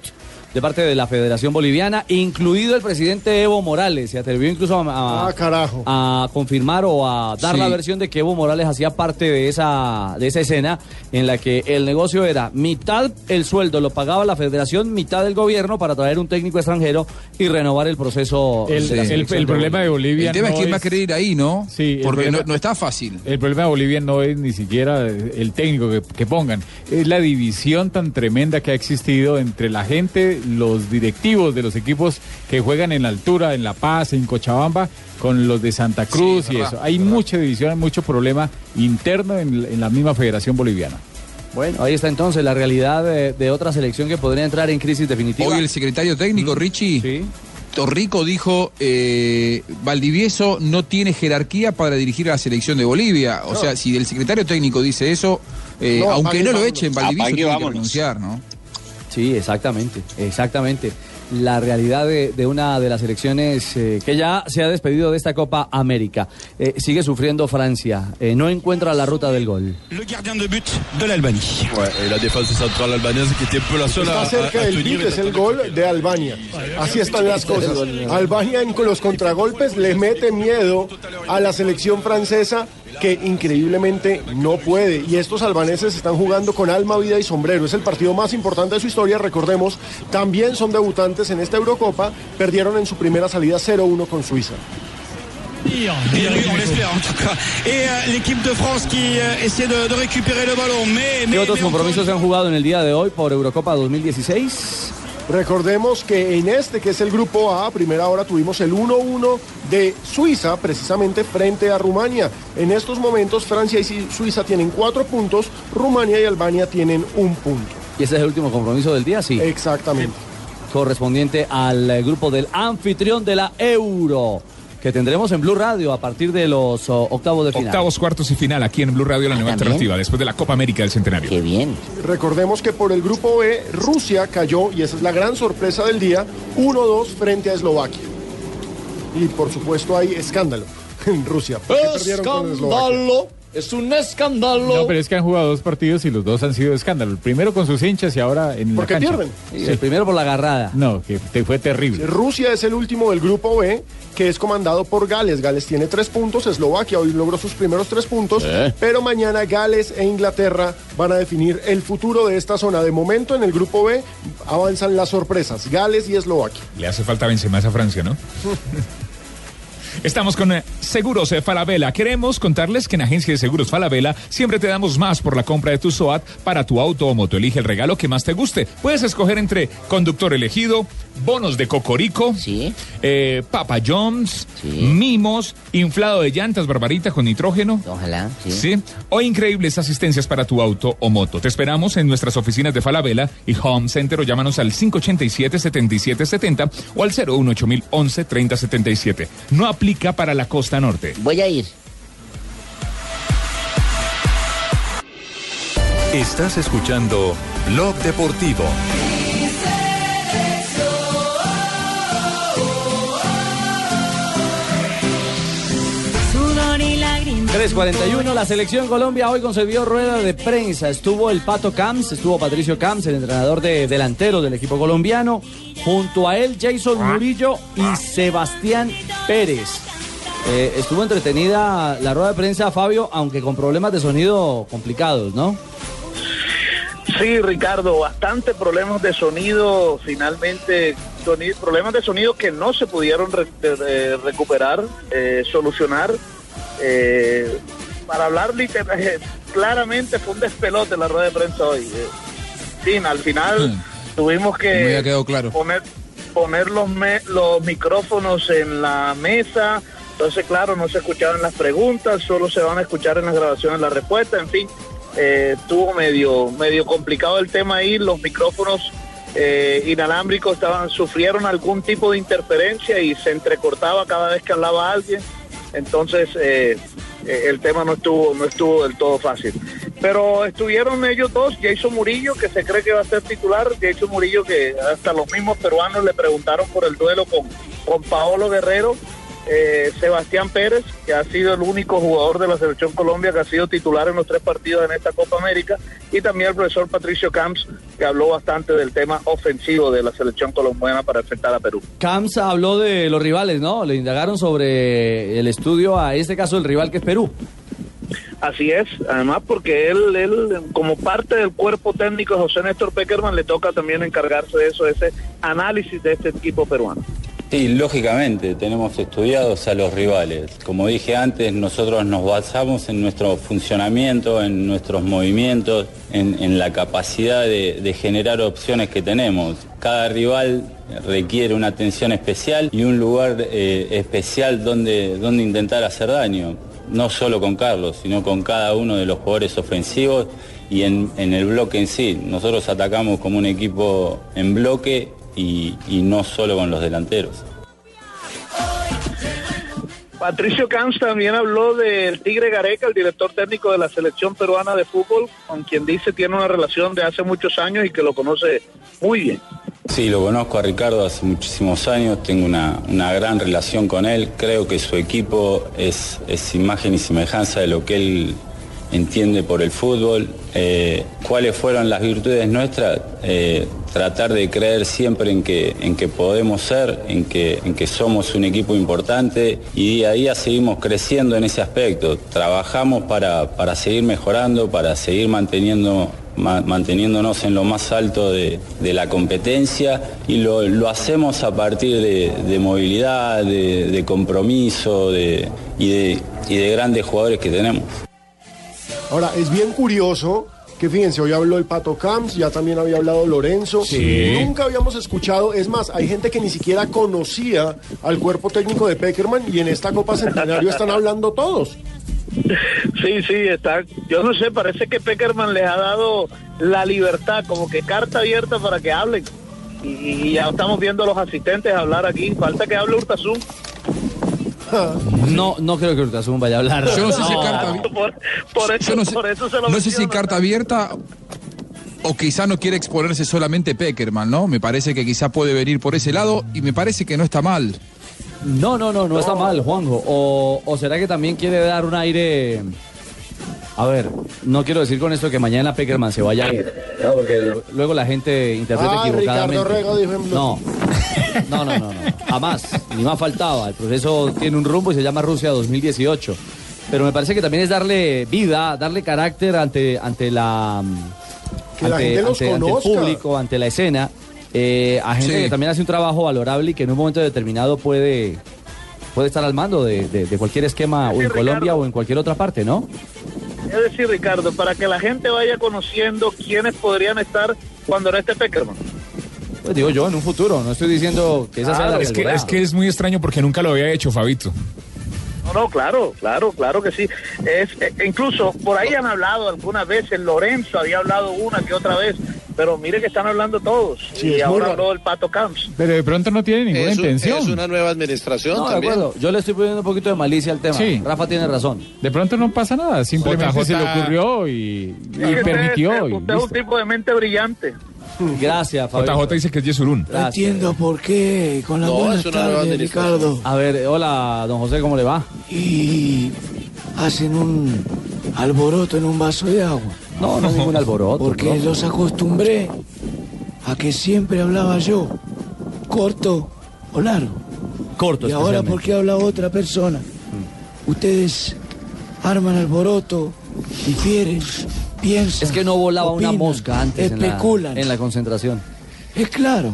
de parte de la Federación Boliviana, incluido el presidente Evo Morales. Se atrevió incluso a, a- Ah, carajo. a confirmar o a dar Sí. la versión de que Evo Morales hacía parte de esa, de esa escena en la que el negocio era mitad el sueldo lo pagaba la Federación, mitad el gobierno para traer un técnico extranjero y renovar el proceso. El, de la el- selección el problema de Bolivia. El tema no es quién va a querer ir ahí, ¿no? Sí, Porque problema- no, no está fácil. El problema de Bolivia no es ni siquiera el técnico que, que pongan, es la división tan tremenda que ha existido entre la gente, los directivos de los equipos que juegan en la altura, en La Paz, en Cochabamba, con los de Santa Cruz Sí, y verdad, eso. Hay mucha división, hay mucho problema interno en, en la misma Federación Boliviana. Bueno, ahí está entonces la realidad de, de otra selección que podría entrar en crisis definitiva. Hoy el secretario técnico, Richie, Torrico dijo, eh, Valdivieso no tiene jerarquía para dirigir a la selección de Bolivia. O No. sea, si el secretario técnico dice eso, eh, No, aunque no lo echen, Valdivieso tiene que renunciar, ¿no? Sí, exactamente, exactamente. La realidad de, de una de las elecciones eh, que ya se ha despedido de esta Copa América. Eh, sigue sufriendo Francia, eh, no encuentra la ruta del gol. Le gardien de but de. Ouais, et la défense centrale albanaise qui était un peu la à, Está cerca del beat, es el gol de Albania. Así están las cosas. Albania en con los contragolpes le mete miedo a la selección francesa que increíblemente no puede. Y estos albaneses están jugando con alma, vida y sombrero. Es el partido más importante de su historia, recordemos. También son debutantes en esta Eurocopa. Perdieron en su primera salida 0-1 con Suiza. Et lui, on l'espère en tout cas. Et euh, l'équipe de France qui euh, essaie de, de récupérer le ballon. Mais, ¿Qué mais, otros compromisos se han jugado en el día de hoy por Eurocopa 2016? Recordemos que en este, que es el grupo A, a primera hora tuvimos el 1-1 de Suiza, precisamente frente a Rumania. En estos momentos, Francia y Suiza tienen cuatro puntos, Rumania y Albania tienen un punto. ¿Y ese es el último compromiso del día? Sí. Exactamente. Correspondiente al grupo del anfitrión de la Euro, que tendremos en Blue Radio a partir de los oh, octavos de final. Octavos, cuartos y final aquí en Blue Radio, la nueva ¿también? alternativa, después de la Copa América del Centenario. Qué bien. Recordemos que por el grupo B, Rusia cayó, y esa es la gran sorpresa del día, 1-2 frente a Eslovaquia. Y por supuesto hay escándalo en Rusia. con Eslovaquia. Es un escándalo. No, pero es que han jugado dos partidos y los dos han sido escándalo. El primero con sus hinchas y ahora en ¿Por la qué cancha. pierden? Sí, el primero por la agarrada. No, que te fue terrible. Rusia es el último del grupo B, que es comandado por Gales. Gales tiene tres puntos, Eslovaquia hoy logró sus primeros tres puntos, Eh. pero mañana Gales e Inglaterra van a definir el futuro de esta zona. De momento en el grupo B avanzan las sorpresas, Gales y Eslovaquia. Le hace falta Benzema a Francia, ¿no? Estamos con eh, Seguros eh, Falabella. Queremos contarles que en Agencia de Seguros Falabella siempre te damos más por la compra de tu SOAT para tu auto o moto. Elige el regalo que más te guste. Puedes escoger entre conductor elegido, bonos de Cocorico, eh, Papa John's, mimos, inflado de llantas Barbarita con nitrógeno. Ojalá, sí. Sí. O increíbles asistencias para tu auto o moto. Te esperamos en nuestras oficinas de Falabella y Home Center o llámanos al 587-7770 o al 018011 3077. No aplica para la costa norte. Voy a ir. Estás escuchando Blog Deportivo. 341, la selección Colombia hoy concedió rueda de prensa. Estuvo el Pato Camps, estuvo Patricio Camps, el entrenador de delantero del equipo colombiano. Junto a él, Jason Murillo y Sebastián Pérez. Eh, estuvo entretenida la rueda de prensa, Fabio, aunque con problemas de sonido complicados, ¿no? Sí, Ricardo, bastante problemas de sonido, finalmente soni- problemas de sonido que no se pudieron re- recuperar, eh, solucionar. Eh, para hablar liter- eh, claramente fue un despelote la rueda de prensa hoy. Eh, sí, al final tuvimos que claro. poner, poner los, me- los micrófonos en la mesa. Entonces, claro, no se escuchaban las preguntas, solo se van a escuchar en las grabaciones las respuestas, en fin. Eh, estuvo medio, medio complicado el tema ahí, los micrófonos eh, inalámbricos estaban, sufrieron algún tipo de interferencia y se entrecortaba cada vez que hablaba alguien. Entonces eh, eh, el tema no estuvo, no estuvo del todo fácil. Pero estuvieron ellos dos, Jason Murillo, que se cree que va a ser titular, Jason Murillo que hasta los mismos peruanos le preguntaron por el duelo con, con Paolo Guerrero, eh, Sebastián Pérez, que ha sido el único jugador de la selección Colombia que ha sido titular en los tres partidos en esta Copa América, y también el profesor Patricio Camps, que habló bastante del tema ofensivo de la selección colombiana para enfrentar a Perú. Camps habló de los rivales, ¿no? Le indagaron sobre el estudio a este caso el rival que es Perú. Así es, además porque él, él como parte del cuerpo técnico de José Néstor Peckerman le toca también encargarse de eso, de ese análisis de este equipo peruano. Sí, lógicamente, tenemos estudiados a los rivales. Como dije antes, nosotros nos basamos en nuestro funcionamiento, en nuestros movimientos, en, la capacidad de, generar opciones que tenemos. Cada rival requiere una atención especial y un lugar eh, especial donde, donde intentar hacer daño. No solo con Carlos, sino con cada uno de los jugadores ofensivos y en el bloque en sí. Nosotros atacamos como un equipo en bloque y, y no solo con los delanteros. Patricio Camps también habló del Tigre Gareca, el director técnico de la selección peruana de fútbol, con quien dice tiene una relación de hace muchos años y que lo conoce muy bien. Sí, lo conozco a Ricardo hace muchísimos años, tengo una, una gran relación con él, creo que su equipo es, es imagen y semejanza de lo que él entiende por el fútbol. Eh, ¿Cuáles fueron las virtudes nuestras? Eh, tratar de creer siempre en que, en que podemos ser, en que, en que somos un equipo importante y día a día seguimos creciendo en ese aspecto. Trabajamos para, para seguir mejorando, para seguir manteniendo ma- manteniéndonos en lo más alto de, de la competencia y lo, lo hacemos a partir de, de movilidad, de, de compromiso y, y de grandes jugadores que tenemos. Ahora, es bien curioso que fíjense, hoy habló el Pato Camps, ya también había hablado Lorenzo. Sí. Nunca habíamos escuchado, es más, hay gente que ni siquiera conocía al cuerpo técnico de Peckerman y en esta Copa Centenario están hablando todos. Sí, sí, está. Yo no sé, parece que Peckerman les ha dado la libertad, como que carta abierta para que hablen. Y, y ya estamos viendo a los asistentes hablar aquí. Falta que hable Urtasun. No, no creo que Urtasun vaya a hablar. Yo no sé si carta- Por, por eso, Yo no sé, por eso se lo no sé si carta abierta o quizá no quiere exponerse solamente Peckerman, ¿no? Me parece que quizá puede venir por ese lado y me parece que no está mal. No, no, no, no está mal, Juanjo. O, o será que también quiere dar un aire. A ver, no quiero decir con esto que mañana Peckerman se vaya a ir. No, porque luego la gente interpreta Ah, equivocadamente. Ricardo Rego dijo en Blue. No. No, no, no, no. Jamás. Ni más faltaba. El proceso tiene un rumbo y se llama Rusia 2018. Pero me parece que también es darle vida, darle carácter ante, ante la. Que la gente los ante- ante el público, ante la escena. eh, a gente Sí. que también hace un trabajo valorable y que en un momento determinado puede, puede estar al mando de, de- de cualquier esquema o en Ricardo. Colombia o en cualquier otra parte, ¿no? Es decir, Ricardo, para que la gente vaya conociendo quiénes podrían estar cuando no esté Peckerman. Pues digo yo, en un futuro. No estoy diciendo que esa sea la es, que, es que es muy extraño porque nunca lo había hecho, Fabito. No, no, claro, claro, claro que sí. Es, eh, incluso por ahí han hablado algunas veces, Lorenzo había hablado una que otra vez, pero mire que están hablando todos. Sí, y ahora habló el Pato Camps. Pero de pronto no tiene ninguna Es, un- intención. es una nueva administración No, de también. acuerdo. Yo le estoy poniendo un poquito de malicia al tema. Sí. Rafa tiene razón. De pronto no pasa nada, simplemente se le ocurrió y, y Es que usted- permitió. y usted es un tipo de mente brillante. Gracias, Fabio. JJ dice que es Yesurún. Gracias. Entiendo por qué. Con la No, buena tarde. Ricardo. A ver, hola, don José, ¿cómo le va? Y hacen un alboroto en un vaso de agua. No, no es ningún alboroto. Porque ¿no? los acostumbré a que siempre hablaba yo. Corto o largo. Corto, Y ahora especialmente. porque habla otra persona. Ustedes arman alboroto, difieren, piensan. Es que no volaba una mosca antes en la, Especulan. en la concentración. Es claro.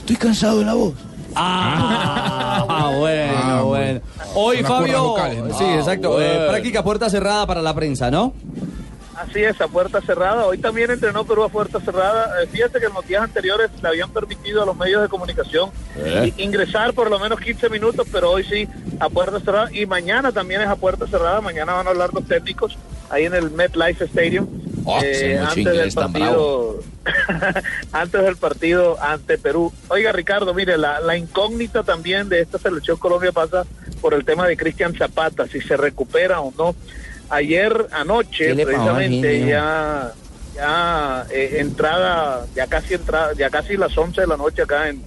Estoy cansado de la voz. Ah, bueno, Ah, bueno. Hoy, Unas cuerdas Fabio. vocales, ¿no? Sí, exacto. Ah, eh, bueno. práctica puerta cerrada para la prensa, ¿no? Así es, a puerta cerrada. Hoy también entrenó Perú a puerta cerrada. Eh, Fíjate que en los días anteriores le habían permitido a los medios de comunicación Eh. ingresar por lo menos 15 minutos, pero hoy sí a puerta cerrada. Y mañana también es a puerta cerrada. Mañana van a hablar los técnicos ahí en el MetLife Stadium. Oh, eh, antes del partido antes del partido ante Perú. Oiga Ricardo, mire, la, la incógnita también de esta selección Colombia pasa por el tema de Cristian Zapata, si se recupera o no. Ayer anoche, ¿Qué le pasó al precisamente, ya, ya eh, entrada, ya casi entrada, ya casi las 11 de la noche acá en,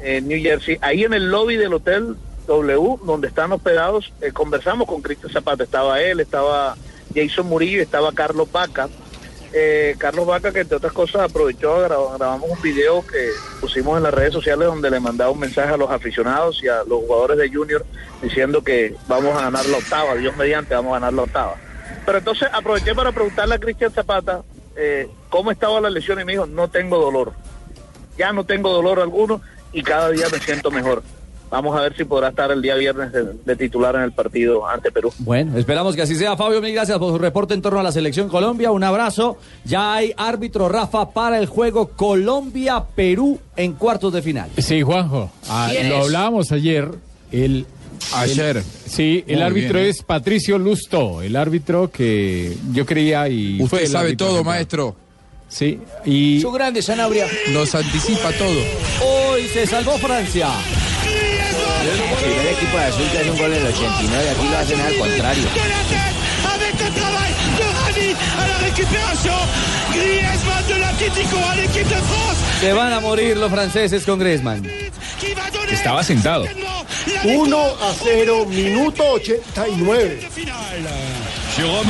en New Jersey, ahí en el lobby del hotel W, donde están hospedados, eh, conversamos con Cristian Zapata, estaba él, estaba Jason Murillo, estaba Carlos Vaca. Eh, Carlos Vaca, que entre otras cosas aprovechó, gra- grabamos un video que pusimos en las redes sociales donde le mandaba un mensaje a los aficionados y a los jugadores de Junior diciendo que vamos a ganar la octava, Dios mediante, vamos a ganar la octava. Pero entonces aproveché para preguntarle a Cristian Zapata eh, cómo estaba la lesión y me dijo, no tengo dolor. Ya no tengo dolor alguno y cada día me siento mejor. Vamos a ver si podrá estar el día viernes de, de titular en el partido ante Perú. Bueno, esperamos que así sea. Fabio, mil gracias por su reporte en torno a la selección Colombia. Un abrazo. Ya hay árbitro Rafa para el juego Colombia-Perú en cuartos de final. Sí, Juanjo, ah, ¿Quién lo hablábamos ayer. El, Ayer. el- sí, el Muy árbitro bien, ¿eh? es Patricio Lusto, el árbitro que yo creía y Usted sabe todo, central. maestro. Sí, y Su grande Sanabria. Nos anticipa todo. Hoy se salvó Francia. El primer equipo de azul que hace un gol en el 89, aquí lo hacen al contrario. Se van a morir los franceses con Griezmann. Estaba sentado. 1 a 0, minuto 89.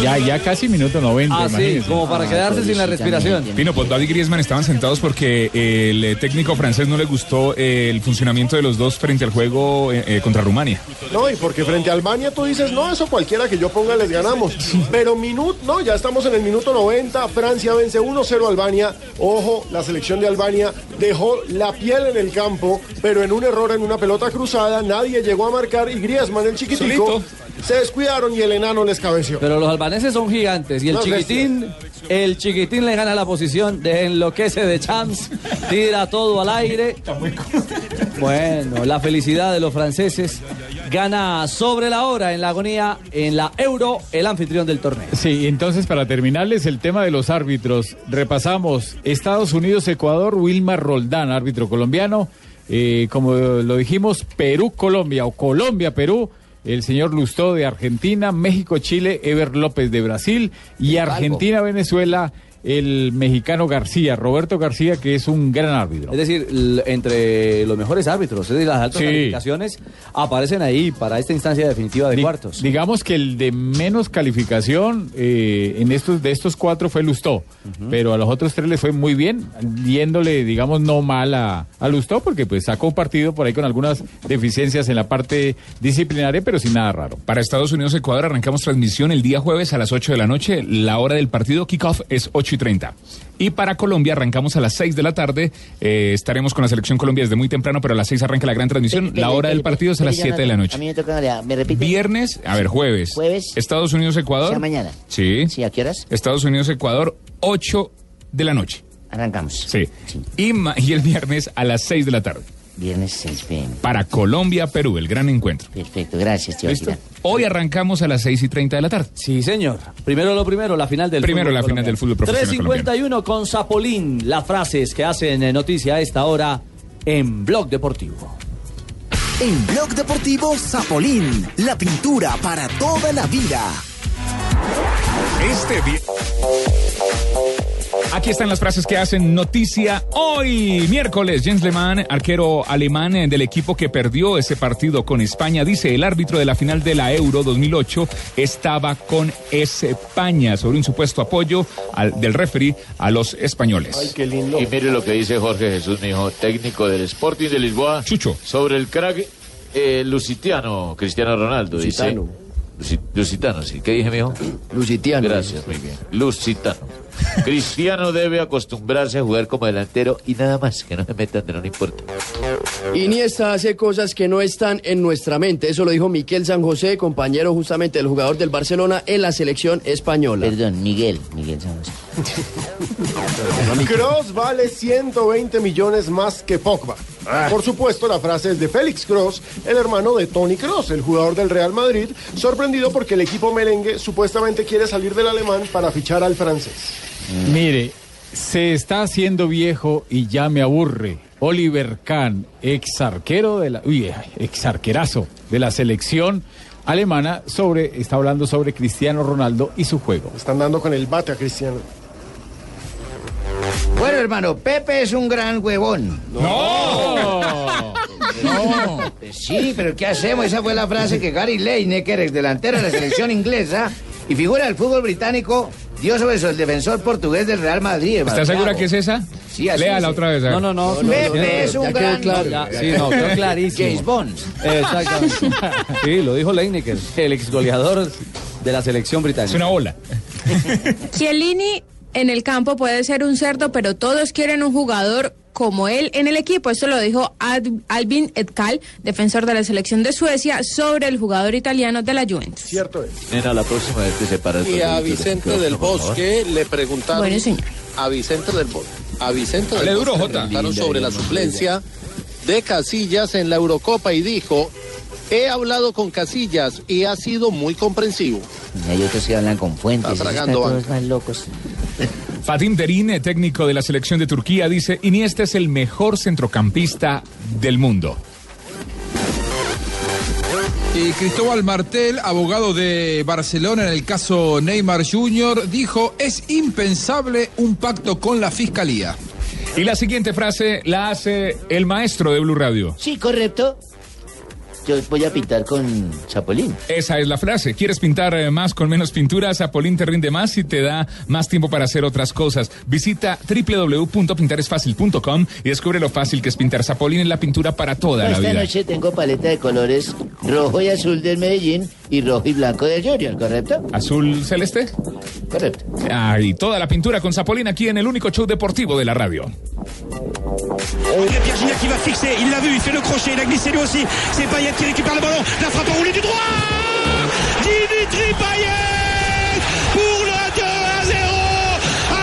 Ya, ya casi minuto 90, Ah, sí, como para quedarse sin la respiración. Pino, Pogba y Griezmann estaban sentados porque el eh, técnico francés no le gustó eh, el funcionamiento de los dos frente al juego eh, contra Rumania. No, y porque frente a Albania tú dices, no, eso cualquiera que yo ponga les ganamos. Pero minuto, no, ya estamos en el minuto 90, Francia vence 1-0 a Albania. Ojo, la selección de Albania dejó la piel en el campo, pero en un error en una pelota cruzada, nadie llegó a marcar y Griezmann, el chiquitico, Solito. Se descuidaron y el enano les cabeció. Pero los albaneses son gigantes y el No, chiquitín, el chiquitín le gana la posición, de enloquece de chance, tira todo al aire. Bueno, la felicidad de los franceses gana sobre la hora en la agonía en la Euro, el anfitrión del torneo. Sí, entonces para terminarles el tema de los árbitros, repasamos Estados Unidos-Ecuador, Wilmar Roldán, árbitro colombiano, eh, como lo dijimos, Perú-Colombia o Colombia-Perú, el señor Lustó de Argentina, México-Chile, Ever López de Brasil y Argentina-Venezuela, el mexicano García, Roberto García, que es un gran árbitro. Es decir, entre los mejores árbitros, es decir, las altas Sí. calificaciones aparecen ahí para esta instancia definitiva de Di- cuartos. Digamos que el de menos calificación eh, en estos de estos cuatro fue Lustó, pero a los otros tres les fue muy bien, yéndole, digamos, no mal a, a Lustó, porque pues sacó un partido por ahí con algunas deficiencias en la parte disciplinaria, pero sin nada raro. Para Estados Unidos-Ecuador arrancamos transmisión el día jueves a las 8 de la noche. La hora del partido kickoff es 8 y 30. Y para Colombia arrancamos a las 6 de la tarde. Eh, estaremos con la selección Colombia desde muy temprano, pero a las 6 arranca la gran transmisión. La hora del partido es a las 7 de la A noche. mí me toca, me repite. Viernes, a ver, jueves. Jueves. Estados Unidos-Ecuador. O sea, mañana. Sí. Sí, ¿a qué horas? Estados Unidos-Ecuador, 8 de la noche. Arrancamos. Sí. Y, y el viernes a las 6 de la tarde. Viernes 6 pm. Para Colombia-Perú, el gran encuentro. Perfecto, gracias, tío. ¿Listo? Hoy arrancamos a las 6 y 30 de la tarde. Sí, señor. Primero lo primero, la final del Primero fútbol la final del fútbol profesional 351 con Zapolín. Las frases que hacen eh, noticia a esta hora en Blog Deportivo. En Blog Deportivo Zapolín, la pintura para toda la vida. Este vi- Aquí están las frases que hacen noticia hoy, miércoles. Jens Lehmann, arquero alemán eh, del equipo que perdió ese partido con España, dice el árbitro de la final de la Euro 2008 estaba con España sobre un supuesto apoyo al- del referee a los españoles. qué lindo. Y mire lo que dice Jorge Jesús, mi hijo, técnico del Sporting de Lisboa. Chucho. Sobre el crack eh, lusitiano, Cristiano Ronaldo. Lusitano. Dice, lusitano, sí. ¿Qué dije, mi hijo? Lusitiano. Gracias, muy bien. Lusitano. Cristiano debe acostumbrarse a jugar como delantero y nada más, que no se meta donde no le importa. Iniesta hace cosas que no están en nuestra mente. Eso lo dijo Miquel San José, compañero justamente del jugador del Barcelona en la selección española. Perdón, Miguel, Miguel San José. Cross vale 120 millones más que Pogba. Por supuesto, la frase es de Félix Cross, el hermano de Tony Cross, el jugador del Real Madrid, sorprendido porque el equipo merengue supuestamente quiere salir del alemán para fichar al francés. Mire, se está haciendo viejo y ya me aburre. Oliver Kahn, ex arquero de la, uy, ex arquerazo de la selección alemana, sobre, está hablando sobre Cristiano Ronaldo y su juego. Están dando con el bate a Cristiano. Bueno, hermano, Pepe es un gran huevón. ¡No! No. Sí, pero ¿qué hacemos? Esa fue la frase que Gary Lineker, ex delantero de la selección inglesa y figura del fútbol británico, dio sobre el defensor portugués del Real Madrid. hermano. ¿Estás segura que es esa? Sí, así Léala es. otra vez. No, no, no. Pepe es un gran... sí, no, quedó clarísimo. James Bond. Exactamente. Sí, lo dijo Leineker, el ex goleador de la selección británica. Es una ola. Chiellini en el campo puede ser un cerdo, pero todos quieren un jugador como él en el equipo. Esto lo dijo Ad- Albin Edkal, defensor de la selección de Suecia, sobre el jugador italiano de la Juventus. Cierto es. Nena, la próxima vez que se para el Y a Vicente del. Bosque le preguntaron. Bueno, señor. A Vicente del Bosque. A Vicente del Bosque Jota. le preguntaron sobre la suplencia de Casillas en la Eurocopa y dijo: He hablado con Casillas y ha sido muy comprensivo. Y hay otros que hablan con fuentes. Está esos tragando están todos más locos. Fatim Terin, eh, técnico de la selección de Turquía, dice, Iniesta es el mejor centrocampista del mundo. Y Cristóbal Martel, abogado de Barcelona en el caso Neymar Jr., dijo, es impensable un pacto con la fiscalía. Y la siguiente frase la hace el maestro de Blue Radio. Sí, correcto. Yo voy a pintar con Chapolín. Esa es la frase. ¿Quieres pintar eh, más con menos pintura? Zapolín te rinde más y te da más tiempo para hacer otras cosas. Visita www.pintaresfacil.com y descubre lo fácil que es pintar. Zapolín en la pintura para toda la Esta vida. noche tengo paleta de colores rojo y azul del Medellín y rojo y blanco del Junior, ¿correcto? ¿Azul celeste? Correcto. Ah, y toda la pintura con Zapolín aquí en el único show deportivo de la radio. Pierre Gignac qui va fixer, il l'a vu, il fait le crochet, il a glissé lui aussi. C'est Payet qui récupère le ballon, la frappe enroulée du droit Dimitri Payet pour le 2 à 0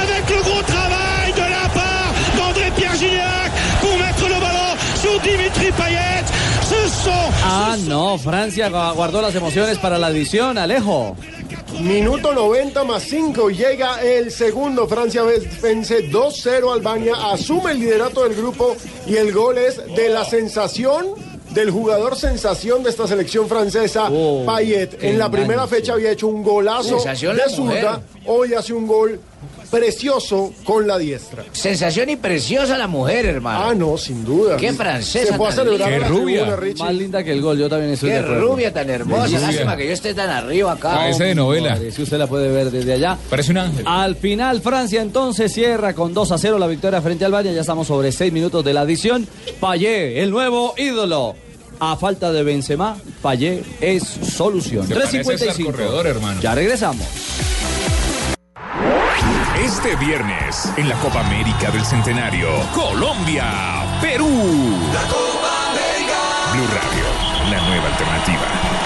avec le gros travail de la part d'André Pierre Gignac pour mettre le ballon sur Dimitri Payet. Ce sont Ah, no, Francia gu- guardó las emociones para la edición, Alejo. Minuto 90 más 5, llega el segundo. Francia vence 2-0 a Albania, asume el liderato del grupo y el gol es de la sensación del jugador sensación de esta selección francesa, Payet. En la primera fecha había hecho un golazo Sensación de zurda, hoy hace un gol precioso con la diestra. Sensación y preciosa la mujer, hermano. Ah, no, sin duda. Qué francesa Se fue a celebrar linda. a la tribuna, Richie. Más linda que el gol, yo también estoy Qué de rubia tan hermosa. Rubia. Lástima que yo esté tan arriba acá. Parece de novela. Hombre, Si usted la puede ver desde allá. Parece un ángel. Al final, Francia entonces cierra con 2 a 0 la victoria frente a Albania. Ya estamos sobre 6 minutos de la adición. Payet, el nuevo ídolo. A falta de Benzema, Payet es solución. Se parece a César 3.55. Corredor, hermano. Ya regresamos. Este viernes, en la Copa América del Centenario, Colombia, Perú. La Copa América. Blue Radio, la nueva alternativa.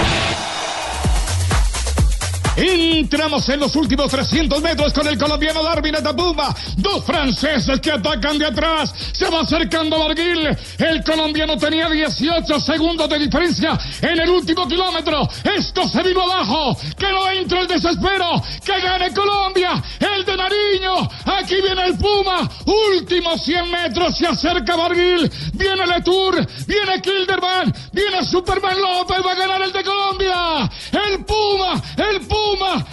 Entramos en los últimos 300 metros con el colombiano Darwin Atapuma. Dos franceses que atacan de atrás. Se va acercando Barguil. El colombiano tenía 18 segundos de diferencia en el último kilómetro. Esto se vino abajo. Que no entre el desespero. Que gane Colombia. El de Nariño. Aquí viene el Puma. Últimos 100 metros. Se acerca Barguil. Viene Letour. Viene Kilderman. Viene Superman López. Va a ganar el de Colombia. El Puma. El Puma.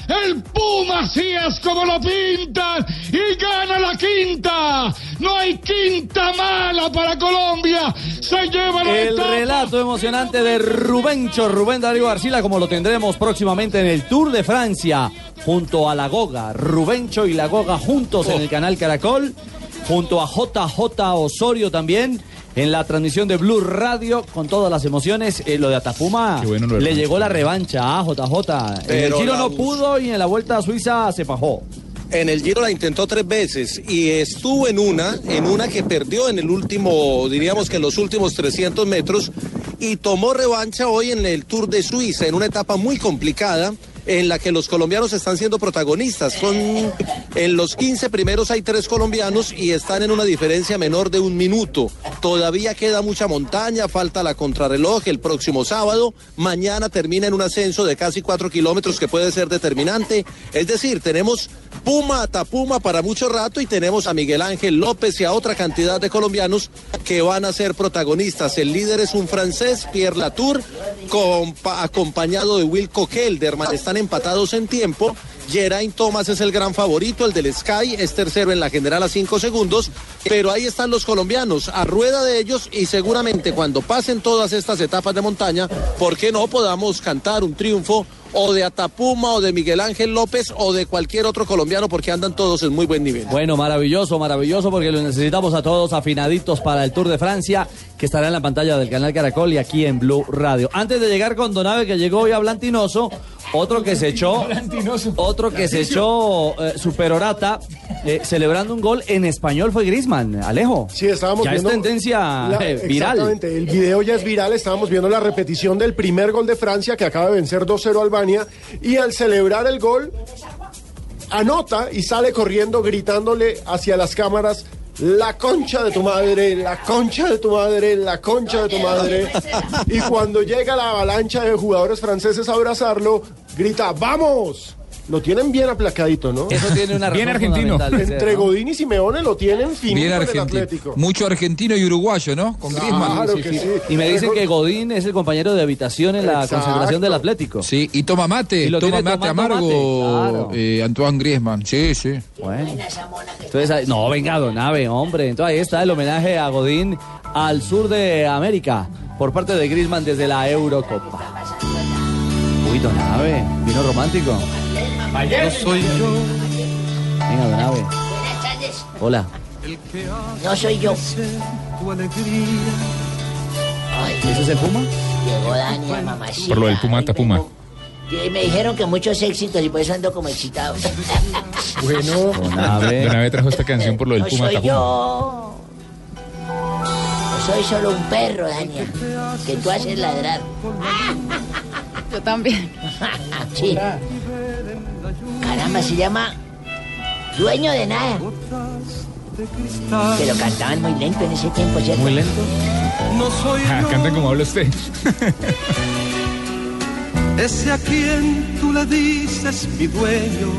El Puma. Así es como lo pintan. Y gana la quinta. No hay quinta mala para Colombia. Se lleva la El etapa. relato emocionante de Rubencho, Rubén Darío Arcila, como lo tendremos próximamente en el Tour de Francia, junto a la Goga. Rubencho y la Goga juntos en el canal Caracol, junto a JJ Osorio también. En la transmisión de Blue Radio, con todas las emociones, eh, lo de Atapuma bueno le llegó la revancha a JJ. En el Giro la no pudo y en la Vuelta a Suiza se fajó. En el Giro la intentó tres veces y estuvo en una, en una que perdió en el último, diríamos que en los últimos 300 metros y tomó revancha hoy en el Tour de Suiza, en una etapa muy complicada en la que los colombianos están siendo protagonistas. Son en los 15 primeros hay tres colombianos y están en una diferencia menor de un minuto. Todavía queda mucha montaña, falta la contrarreloj el próximo sábado. Mañana termina en un ascenso de casi cuatro kilómetros que puede ser determinante. Es decir, tenemos Puma a Tapuma para mucho rato y tenemos a Miguel Ángel López y a otra cantidad de colombianos que van a ser protagonistas. El líder es un francés, Pierre Latour, compa- acompañado de Wilco Kelderman. Empatados en tiempo. Geraint Thomas es el gran favorito, el del Sky es tercero en la general a cinco segundos, pero ahí están los colombianos a rueda de ellos y seguramente cuando pasen todas estas etapas de montaña, ¿por qué no podamos cantar un triunfo o de Atapuma o de Miguel Ángel López o de cualquier otro colombiano porque andan todos en muy buen nivel? Bueno, maravilloso, maravilloso, porque los necesitamos a todos afinaditos para el Tour de Francia, que estará en la pantalla del canal Caracol y aquí en Blue Radio. Antes de llegar con Donave, que llegó hoy a Blantinoso, otro que se echó, otro que se echó eh, superorata, eh, celebrando un gol en español fue Grisman, Alejo. Sí, estábamos ya viendo es tendencia la- eh, viral. Exactamente, el video ya es viral. Estábamos viendo la repetición del primer gol de Francia que acaba de vencer 2-0 a Albania. Y al celebrar el gol, anota y sale corriendo gritándole hacia las cámaras. La concha de tu madre, la concha de tu madre, la concha de tu madre. Y cuando llega la avalancha de jugadores franceses a abrazarlo, grita, ¡vamos! Lo tienen bien aplacadito, ¿no? Eso tiene una Bien razón argentino. fundamental de ser, Entre ¿no? Godín y Simeone lo tienen finito Bien en el argentino. Atlético. Mucho argentino y uruguayo, ¿no? Con Griezmann. Claro que sí. Y me dicen que Godín es el compañero de habitación en la Exacto. concentración del Atlético. Sí, y toma mate, Y lo toma tiene mate tomando amargo mate, claro. eh, Antoine Griezmann. Sí, sí. Bueno. Entonces, ahí- no, venga, Don Ave, hombre. Entonces ahí está el homenaje a Godín al sur de América. por parte de Griezmann desde la Eurocopa. Uy, Don Ave, vino romántico. No soy yo. Venga, Don Ave. Buenas tardes. Hola. No soy yo. ¿Ese es el Puma? Llegó Dania, mamacita. Por lo del Puma Tapuma. Y me dijeron que muchos éxitos y por eso ando como excitado. Bueno. Don Ave trajo esta canción por lo del No Puma soy Tapuma. yo. No soy solo un perro, Dania, que tú haces ladrar. Yo también. Sí. Caramba, se llama Dueño de Nada. Pero cantaban muy lento en ese tiempo, ¿cierto? Muy lento. No soy Ah, canta como habla usted. ese a quien tú le dices mi dueño.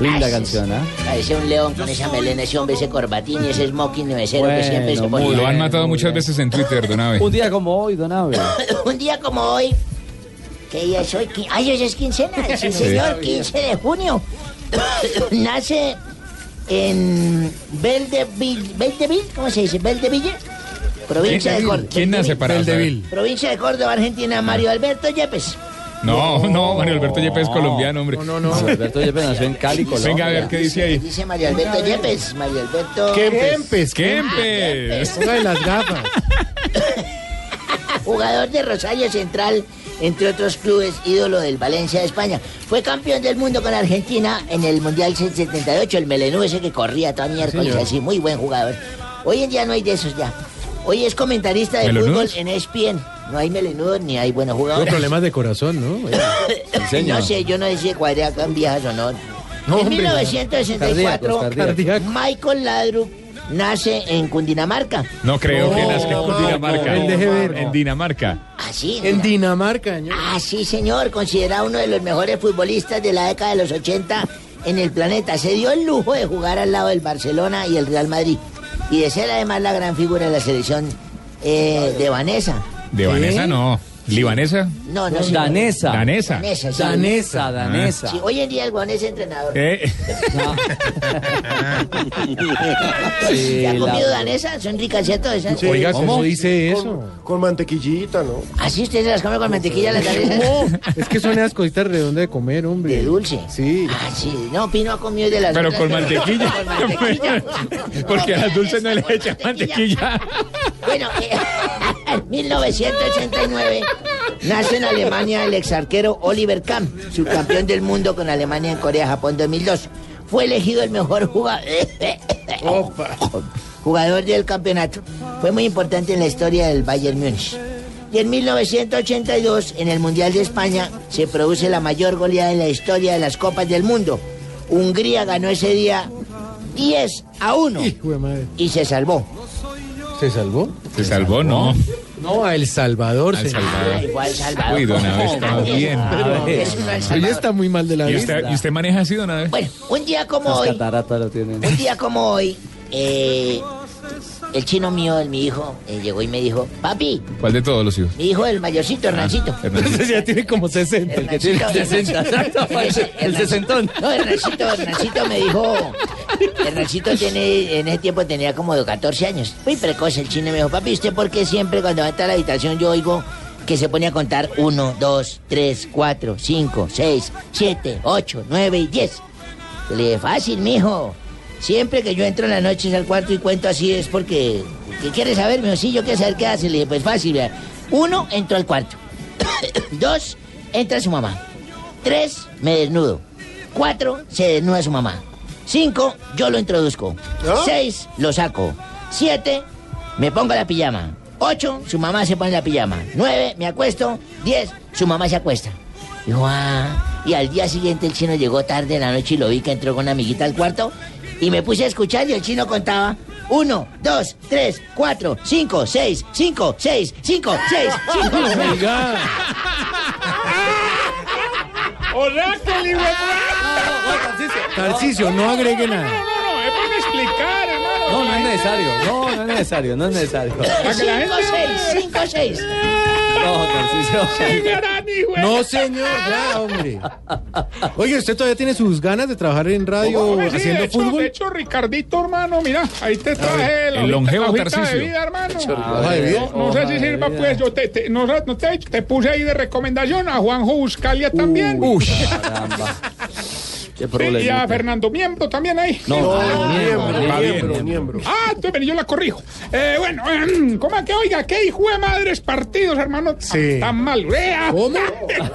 Linda canción, ¿ah? Parece un león con esa melena, ese hombre, ese corbatín y ese smoking de mesero que siempre se ponía. Lo han matado muchas veces en Twitter, Don Ave. Un día como hoy, Don Ave. un día como hoy, que día es hoy? Qui- Ay, hoy es quincena, sí, Sí. señor, 15 de junio. Nace en Beldeville, Beldeville, ¿cómo se dice? Beldeville, provincia de ¿Quién- Córdoba. quién nace para saber? Provincia de Córdoba, Argentina, Mario Alberto Yepes. No, no, Mario Alberto Yepes es colombiano, hombre. No, no, Mario Alberto Yepes nació en Cali, Colombia. Venga a ver qué dice ahí. Dice Mario Alberto Yepes, Mario Alberto... Kempes. Kempes. Una de las gafas. Jugador de Rosario Central, entre otros clubes, ídolo del Valencia de España. Fue campeón del mundo con Argentina en el Mundial 78, el melenú ese que corría toda miércoles, señor. así, muy buen jugador. Hoy en día no hay de esos ya. Hoy es comentarista de ¿Melenudos? fútbol en ESPN. No hay melenudos ni hay buenos jugadores. problemas de corazón, ¿no? No sé, yo no sé si cuadré acá en viejas o no. No, en hombre, 1964, cardíacos, cardíacos. Michael Ladrup nace en Cundinamarca. No creo que nazca en Dinamarca. él deje ver. En Dinamarca. Ah, sí. En Dinamarca, señor. Ah, sí, señor. Considerado uno de los mejores futbolistas de la década de los 80 en el planeta. Se dio el lujo de jugar al lado del Barcelona y el Real Madrid. Y de ser además la gran figura de la selección eh, de Vanessa. De Vanessa no. ¿Libanesa? No, no. Danesa. Danesa. Danesa, sí. Danesa, danesa. Sí, hoy en día el Guan es entrenador. Eh, Sí, ¿Ya ha la- comido danesa? Son ricas, ¿cierto? Esas? Oiga, ¿Cómo? ¿cómo dice eso? Con- Con mantequillita, ¿no? ¿Así ustedes las comen con mantequilla las danesas? No, es que son esas cositas redondas de comer, hombre. De dulce. Sí. Ah, sí. No, Pino ha comido de las Pero otras, con mantequilla. Con mantequilla. Porque a las dulces no le echan mantequilla. Bueno, eh, en 1989 nace en Alemania el exarquero Oliver Kahn, subcampeón del mundo con Alemania en Corea-Japón 2002. Fue elegido el mejor jugador, jugador del campeonato. Fue muy importante en la historia del Bayern Múnich. Y en 1982, en el Mundial de España, se produce la mayor goleada en la historia de las Copas del Mundo. Hungría ganó ese día 10 a 1 Hijo de madre. y se salvó. ¿Se salvó? Se salvó, no. No, a El Salvador. Al señor. Salvador. Ah, igual Salvador. Uy, don Abe, está bien. Pero es Ella está muy mal de la ¿Y vista. usted, ¿Y usted maneja así, don Abe? Bueno, un día como Las hoy, cataratas lo tienen. un día como hoy, eh, el chino mío, el, mi hijo, eh, llegó y me dijo, papi, ¿Cuál de todos los hijos? mi hijo, el mayorcito, Hernancito. Hernancito. Ese ya tiene como 60. El que tiene Hernancito, 60, exacto. El sesentón. No, Hernancito, Hernancito me dijo, Hernancito tiene, en ese tiempo tenía como de 14 años. Muy precoz el chino y me dijo, papi, ¿usted por qué siempre cuando va a entrar a la habitación yo oigo que se pone a contar 1, 2, 3, 4, 5, 6, 7, 8, 9 y 10? Yo Le dije, fácil, mijo. Siempre que yo entro en las noches al cuarto y cuento así es porque... ¿Qué quieres saber? Me dijo, sí, yo quiero saber qué hace. Le dije, pues fácil, vea. Uno, entro al cuarto. Dos, entra su mamá. Tres, me desnudo. Cuatro, se desnuda su mamá. Cinco, yo lo introduzco. Seis, lo saco. Siete, me pongo la pijama. Ocho, su mamá se pone la pijama. Nueve, me acuesto. Diez, su mamá se acuesta. Dijo, ah. Y al día siguiente el chino llegó tarde en la noche y lo vi que entró con una amiguita al cuarto. Y me puse a escuchar y el chino contaba. Uno, dos, tres, cuatro, cinco, seis, cinco, seis, cinco, seis, cinco. ¡Hola, qué Tarcicio, no agregue nada. No, no, es para explicar, hermano. No, no es necesario. No, no es necesario. No es necesario. La gente- 5 6. No, señor, ya, hombre. Oye, ¿usted todavía tiene sus ganas de trabajar en radio sí, haciendo de hecho, fútbol? De hecho, Ricardito, hermano, mira, ahí te traje la el longevo de vida, hermano. Hoja de vida. No, no sé si sirva, pues, yo te, te- no, no te, he dicho, te puse ahí de recomendación a Juanjo Buscalia también. Caramba. Qué Sí, y a. Fernando Miembro también ahí. No, No, miembro, miembro, bien. miembro. Ah, entonces ven, yo la corrijo. Eh, bueno, ¿cómo es que oiga? ¿Qué hijo de madres partidos, hermano? Sí. Tan mal. Vea. ¿Cómo?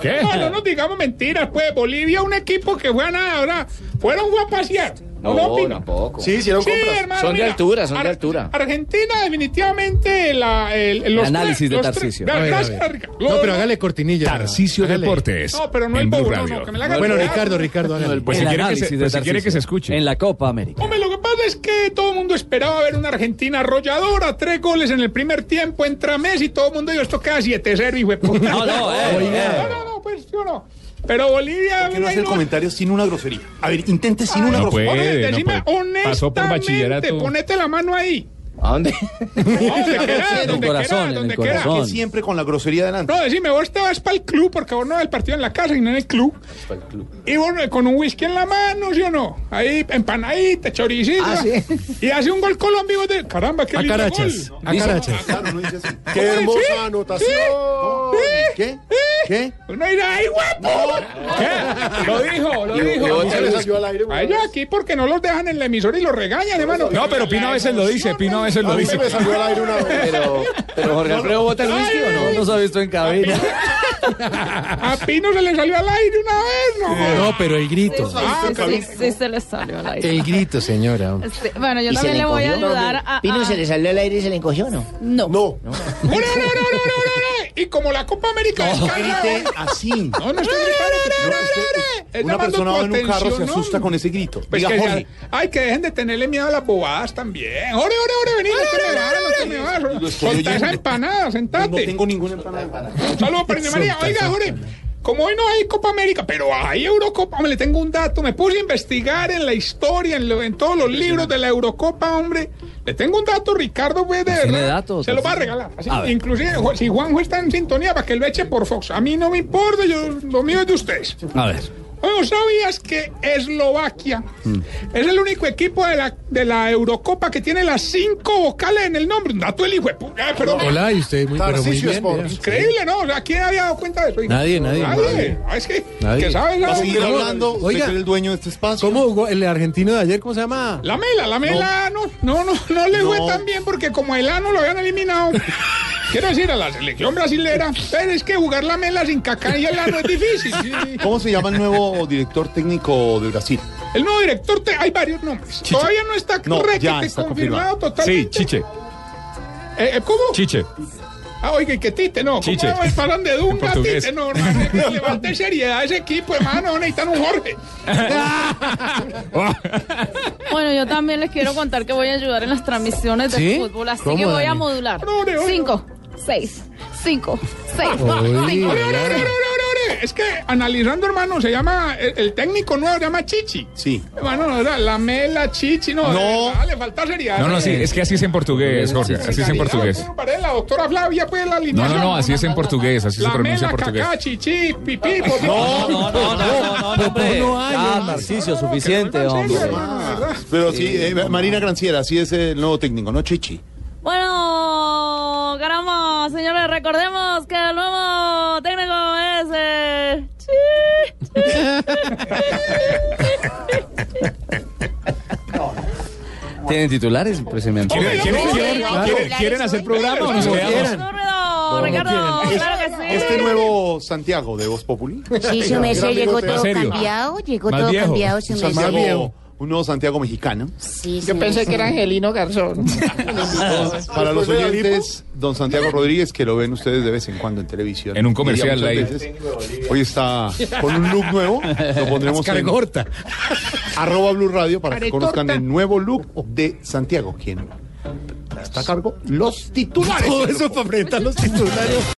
¿Qué? No, no nos digamos mentiras, pues. Bolivia, un equipo que fue a nada, ¿verdad? Fueron fue a pasear. ¿No, No, tampoco. Sí, hicieron sí, compras. hermano, Son de mira, altura, son de Ar- altura. Argentina, definitivamente, la, el, el- los análisis tres- de. Ricardo. No, pero hágale cortinilla. Tarcisio Hágale. Deportes. No, pero no el en Blue bobo, no, Radio. no, haga Bueno. Ricardo, Ricardo, hágale. Pues si El quiere, que análisis se, de pues si quiere que se escuche. En la Copa América. Hombre, lo que pasa es que todo el mundo esperaba ver una Argentina arrolladora, tres goles en el primer tiempo, entra Messi, todo el mundo dijo, esto queda 7-0, hijo de puta. No, no, eh, no, no, no, pues yo no. Pero Bolivia... ¿Por qué no ahí hace el no- comentario sin una grosería? A ver, intente sin una No grosería. puede, Oye, no decime puede. Pasó por bachillerato. ponete la mano ahí. ¿A dónde? No, En el corazón, en el corazón. Que siempre con la grosería delante. No, decime, vos te vas para el club, porque vos no ves el partido en la casa y no en el club. Y bueno, con un whisky en la mano, ¿sí o no? Ahí, empanadita, choricito. Ah, sí. Y hace un gol Colombia y vos de... Caramba, qué lindo carachas. gol. A carachas. Claro, no dice así. ¡Qué hermosa sí, anotación! ¿Qué? ¿Qué? Uno dirá, ¡ay, guapo! ¿Qué? Lo dijo, lo dijo. ¿Cómo se le salió al aire? A ellos aquí porque no los dejan en la emisora y los regañan, hermano. No, pero Pino a veces lo dice, Pino a veces lo A mí dice. se me salió al aire una vez. Pero, pero Jorge Alfredo bota el whisky o no? No se ha visto en cabina. A Pino se le salió al aire una vez, ¿no? No, pero el grito. Ah, Sí, sí, se le salió al aire. El grito, señora. Sí, Bueno, yo ¿Y se también le le voy a ayudar a... Pino se le salió al aire y se le encogió, ¿no? No. No. ¡Ore, ore, ore, ore, ore, ore! Y como la Copa América No descansa- grite así. No, no estoy gritando. Es Una llamando persona va en un carro se asusta ¿no? con ese grito. Pues Diga, que Jorge. ya- ay, que dejen de tenerle miedo a las bobadas también. Ore, ore, ore, vení, no te me vas, no te me vas. Esa empanada, sentate. No tengo ninguna empanada. Un saludo para Inés María. Oiga, Jorge, como hoy no hay Copa América, pero hay Eurocopa, hombre, le tengo un dato. Me puse a investigar en la historia, en, lo- en todos los libros de la Eurocopa, hombre. Le tengo un dato, Ricardo, pues, de ¿Tiene verdad. datos? Se lo va a regalar. Así, A inclusive, si Juanjo está en sintonía, para que lo eche por Fox. A mí no me importa, yo, lo mío es de ustedes. A ver. Bueno, ¿sabías que Eslovaquia es el único equipo de la, de la Eurocopa que tiene las cinco vocales en el nombre? Un dato del hijo de puta, eh, perdón. Hola, y usted muy, pero muy bien. Increíble, ¿no? O sea, ¿quién había dado cuenta de eso? Nadie, nadie, Nadie. nadie. Ah, es que, Nadie. que sabes Va a la, seguir hablando. Oiga. el dueño de este espacio. ¿Cómo jugó el argentino de ayer? ¿Cómo se llama? la mela, la mela, no, no, no, no, le fue No. tan bien porque como el ano lo habían eliminado. Quiero decir, a la selección brasilera, pero es que jugar la mela sin caca y el ano es difícil. sí. ¿Cómo se llama el nuevo director técnico de Brasil? El nuevo director, te- hay varios nombres. Chiche. Todavía no está No, ya está confirmado confirmado. totalmente. Sí, Chiche. Eh, eh, ¿Cómo? Chiche. Ah, oiga, ¿y qué tite? No, Chiche. ¿cómo me paran de Dunga, tite? No, no, levante seriedad a ese equipo, hermano, necesitan un Jorge. Bueno, yo también les quiero contar que voy a ayudar en las transmisiones de ¿Sí? fútbol, así ¿Cómo, que voy a Dani? modular. Ore, ore. Cinco, seis, cinco, seis, Uy, cinco. Ore, ore, ore, ore, ore, ore. Es que analizando, hermano, se llama, el, el técnico nuevo se llama Chichi. Sí. Hermano, no era la mela, Chichi, no. No. le falta seriedad. No, no, sí, es que así es en portugués, Jorge. Así es en portugués. La doctora Flavia, pues, la No, no, no, así es en portugués, así se pronuncia en portugués. cacá, chichi, pipí. No, no, no, no, no, no, hombre. no hay, Ya, hombre. Tarcisio, suficiente, hombre. Pero sí, eh, Marina Granciera, así es el nuevo técnico, ¿no, Chichi? Bueno, caramba, señores, recordemos que el nuevo técnico es... eh, ¿Tienen titulares? Pues se me antoja. ¿Quieren, quieren- quieren- quieren- quieren hacer programa o nos Como quedamos? quieran. Ricardo, Ricardo, Es- claro que sí. Este nuevo Santiago de Voz Populi. Sí, su merced llegó todo serio. cambiado, llegó Más todo viejo. cambiado, su Un nuevo Santiago mexicano. Sí, Yo pensé que era Angelino Garzón. Para los oyentes, don Santiago Rodríguez, que lo ven ustedes de vez en cuando en televisión. En un comercial ahí. veces. Hoy está con un look nuevo. Lo pondremos Cara en corta. arroba Blue Radio para que conozcan el nuevo look de Santiago, quien está a cargo los titulares. Todo eso para presentar los titulares.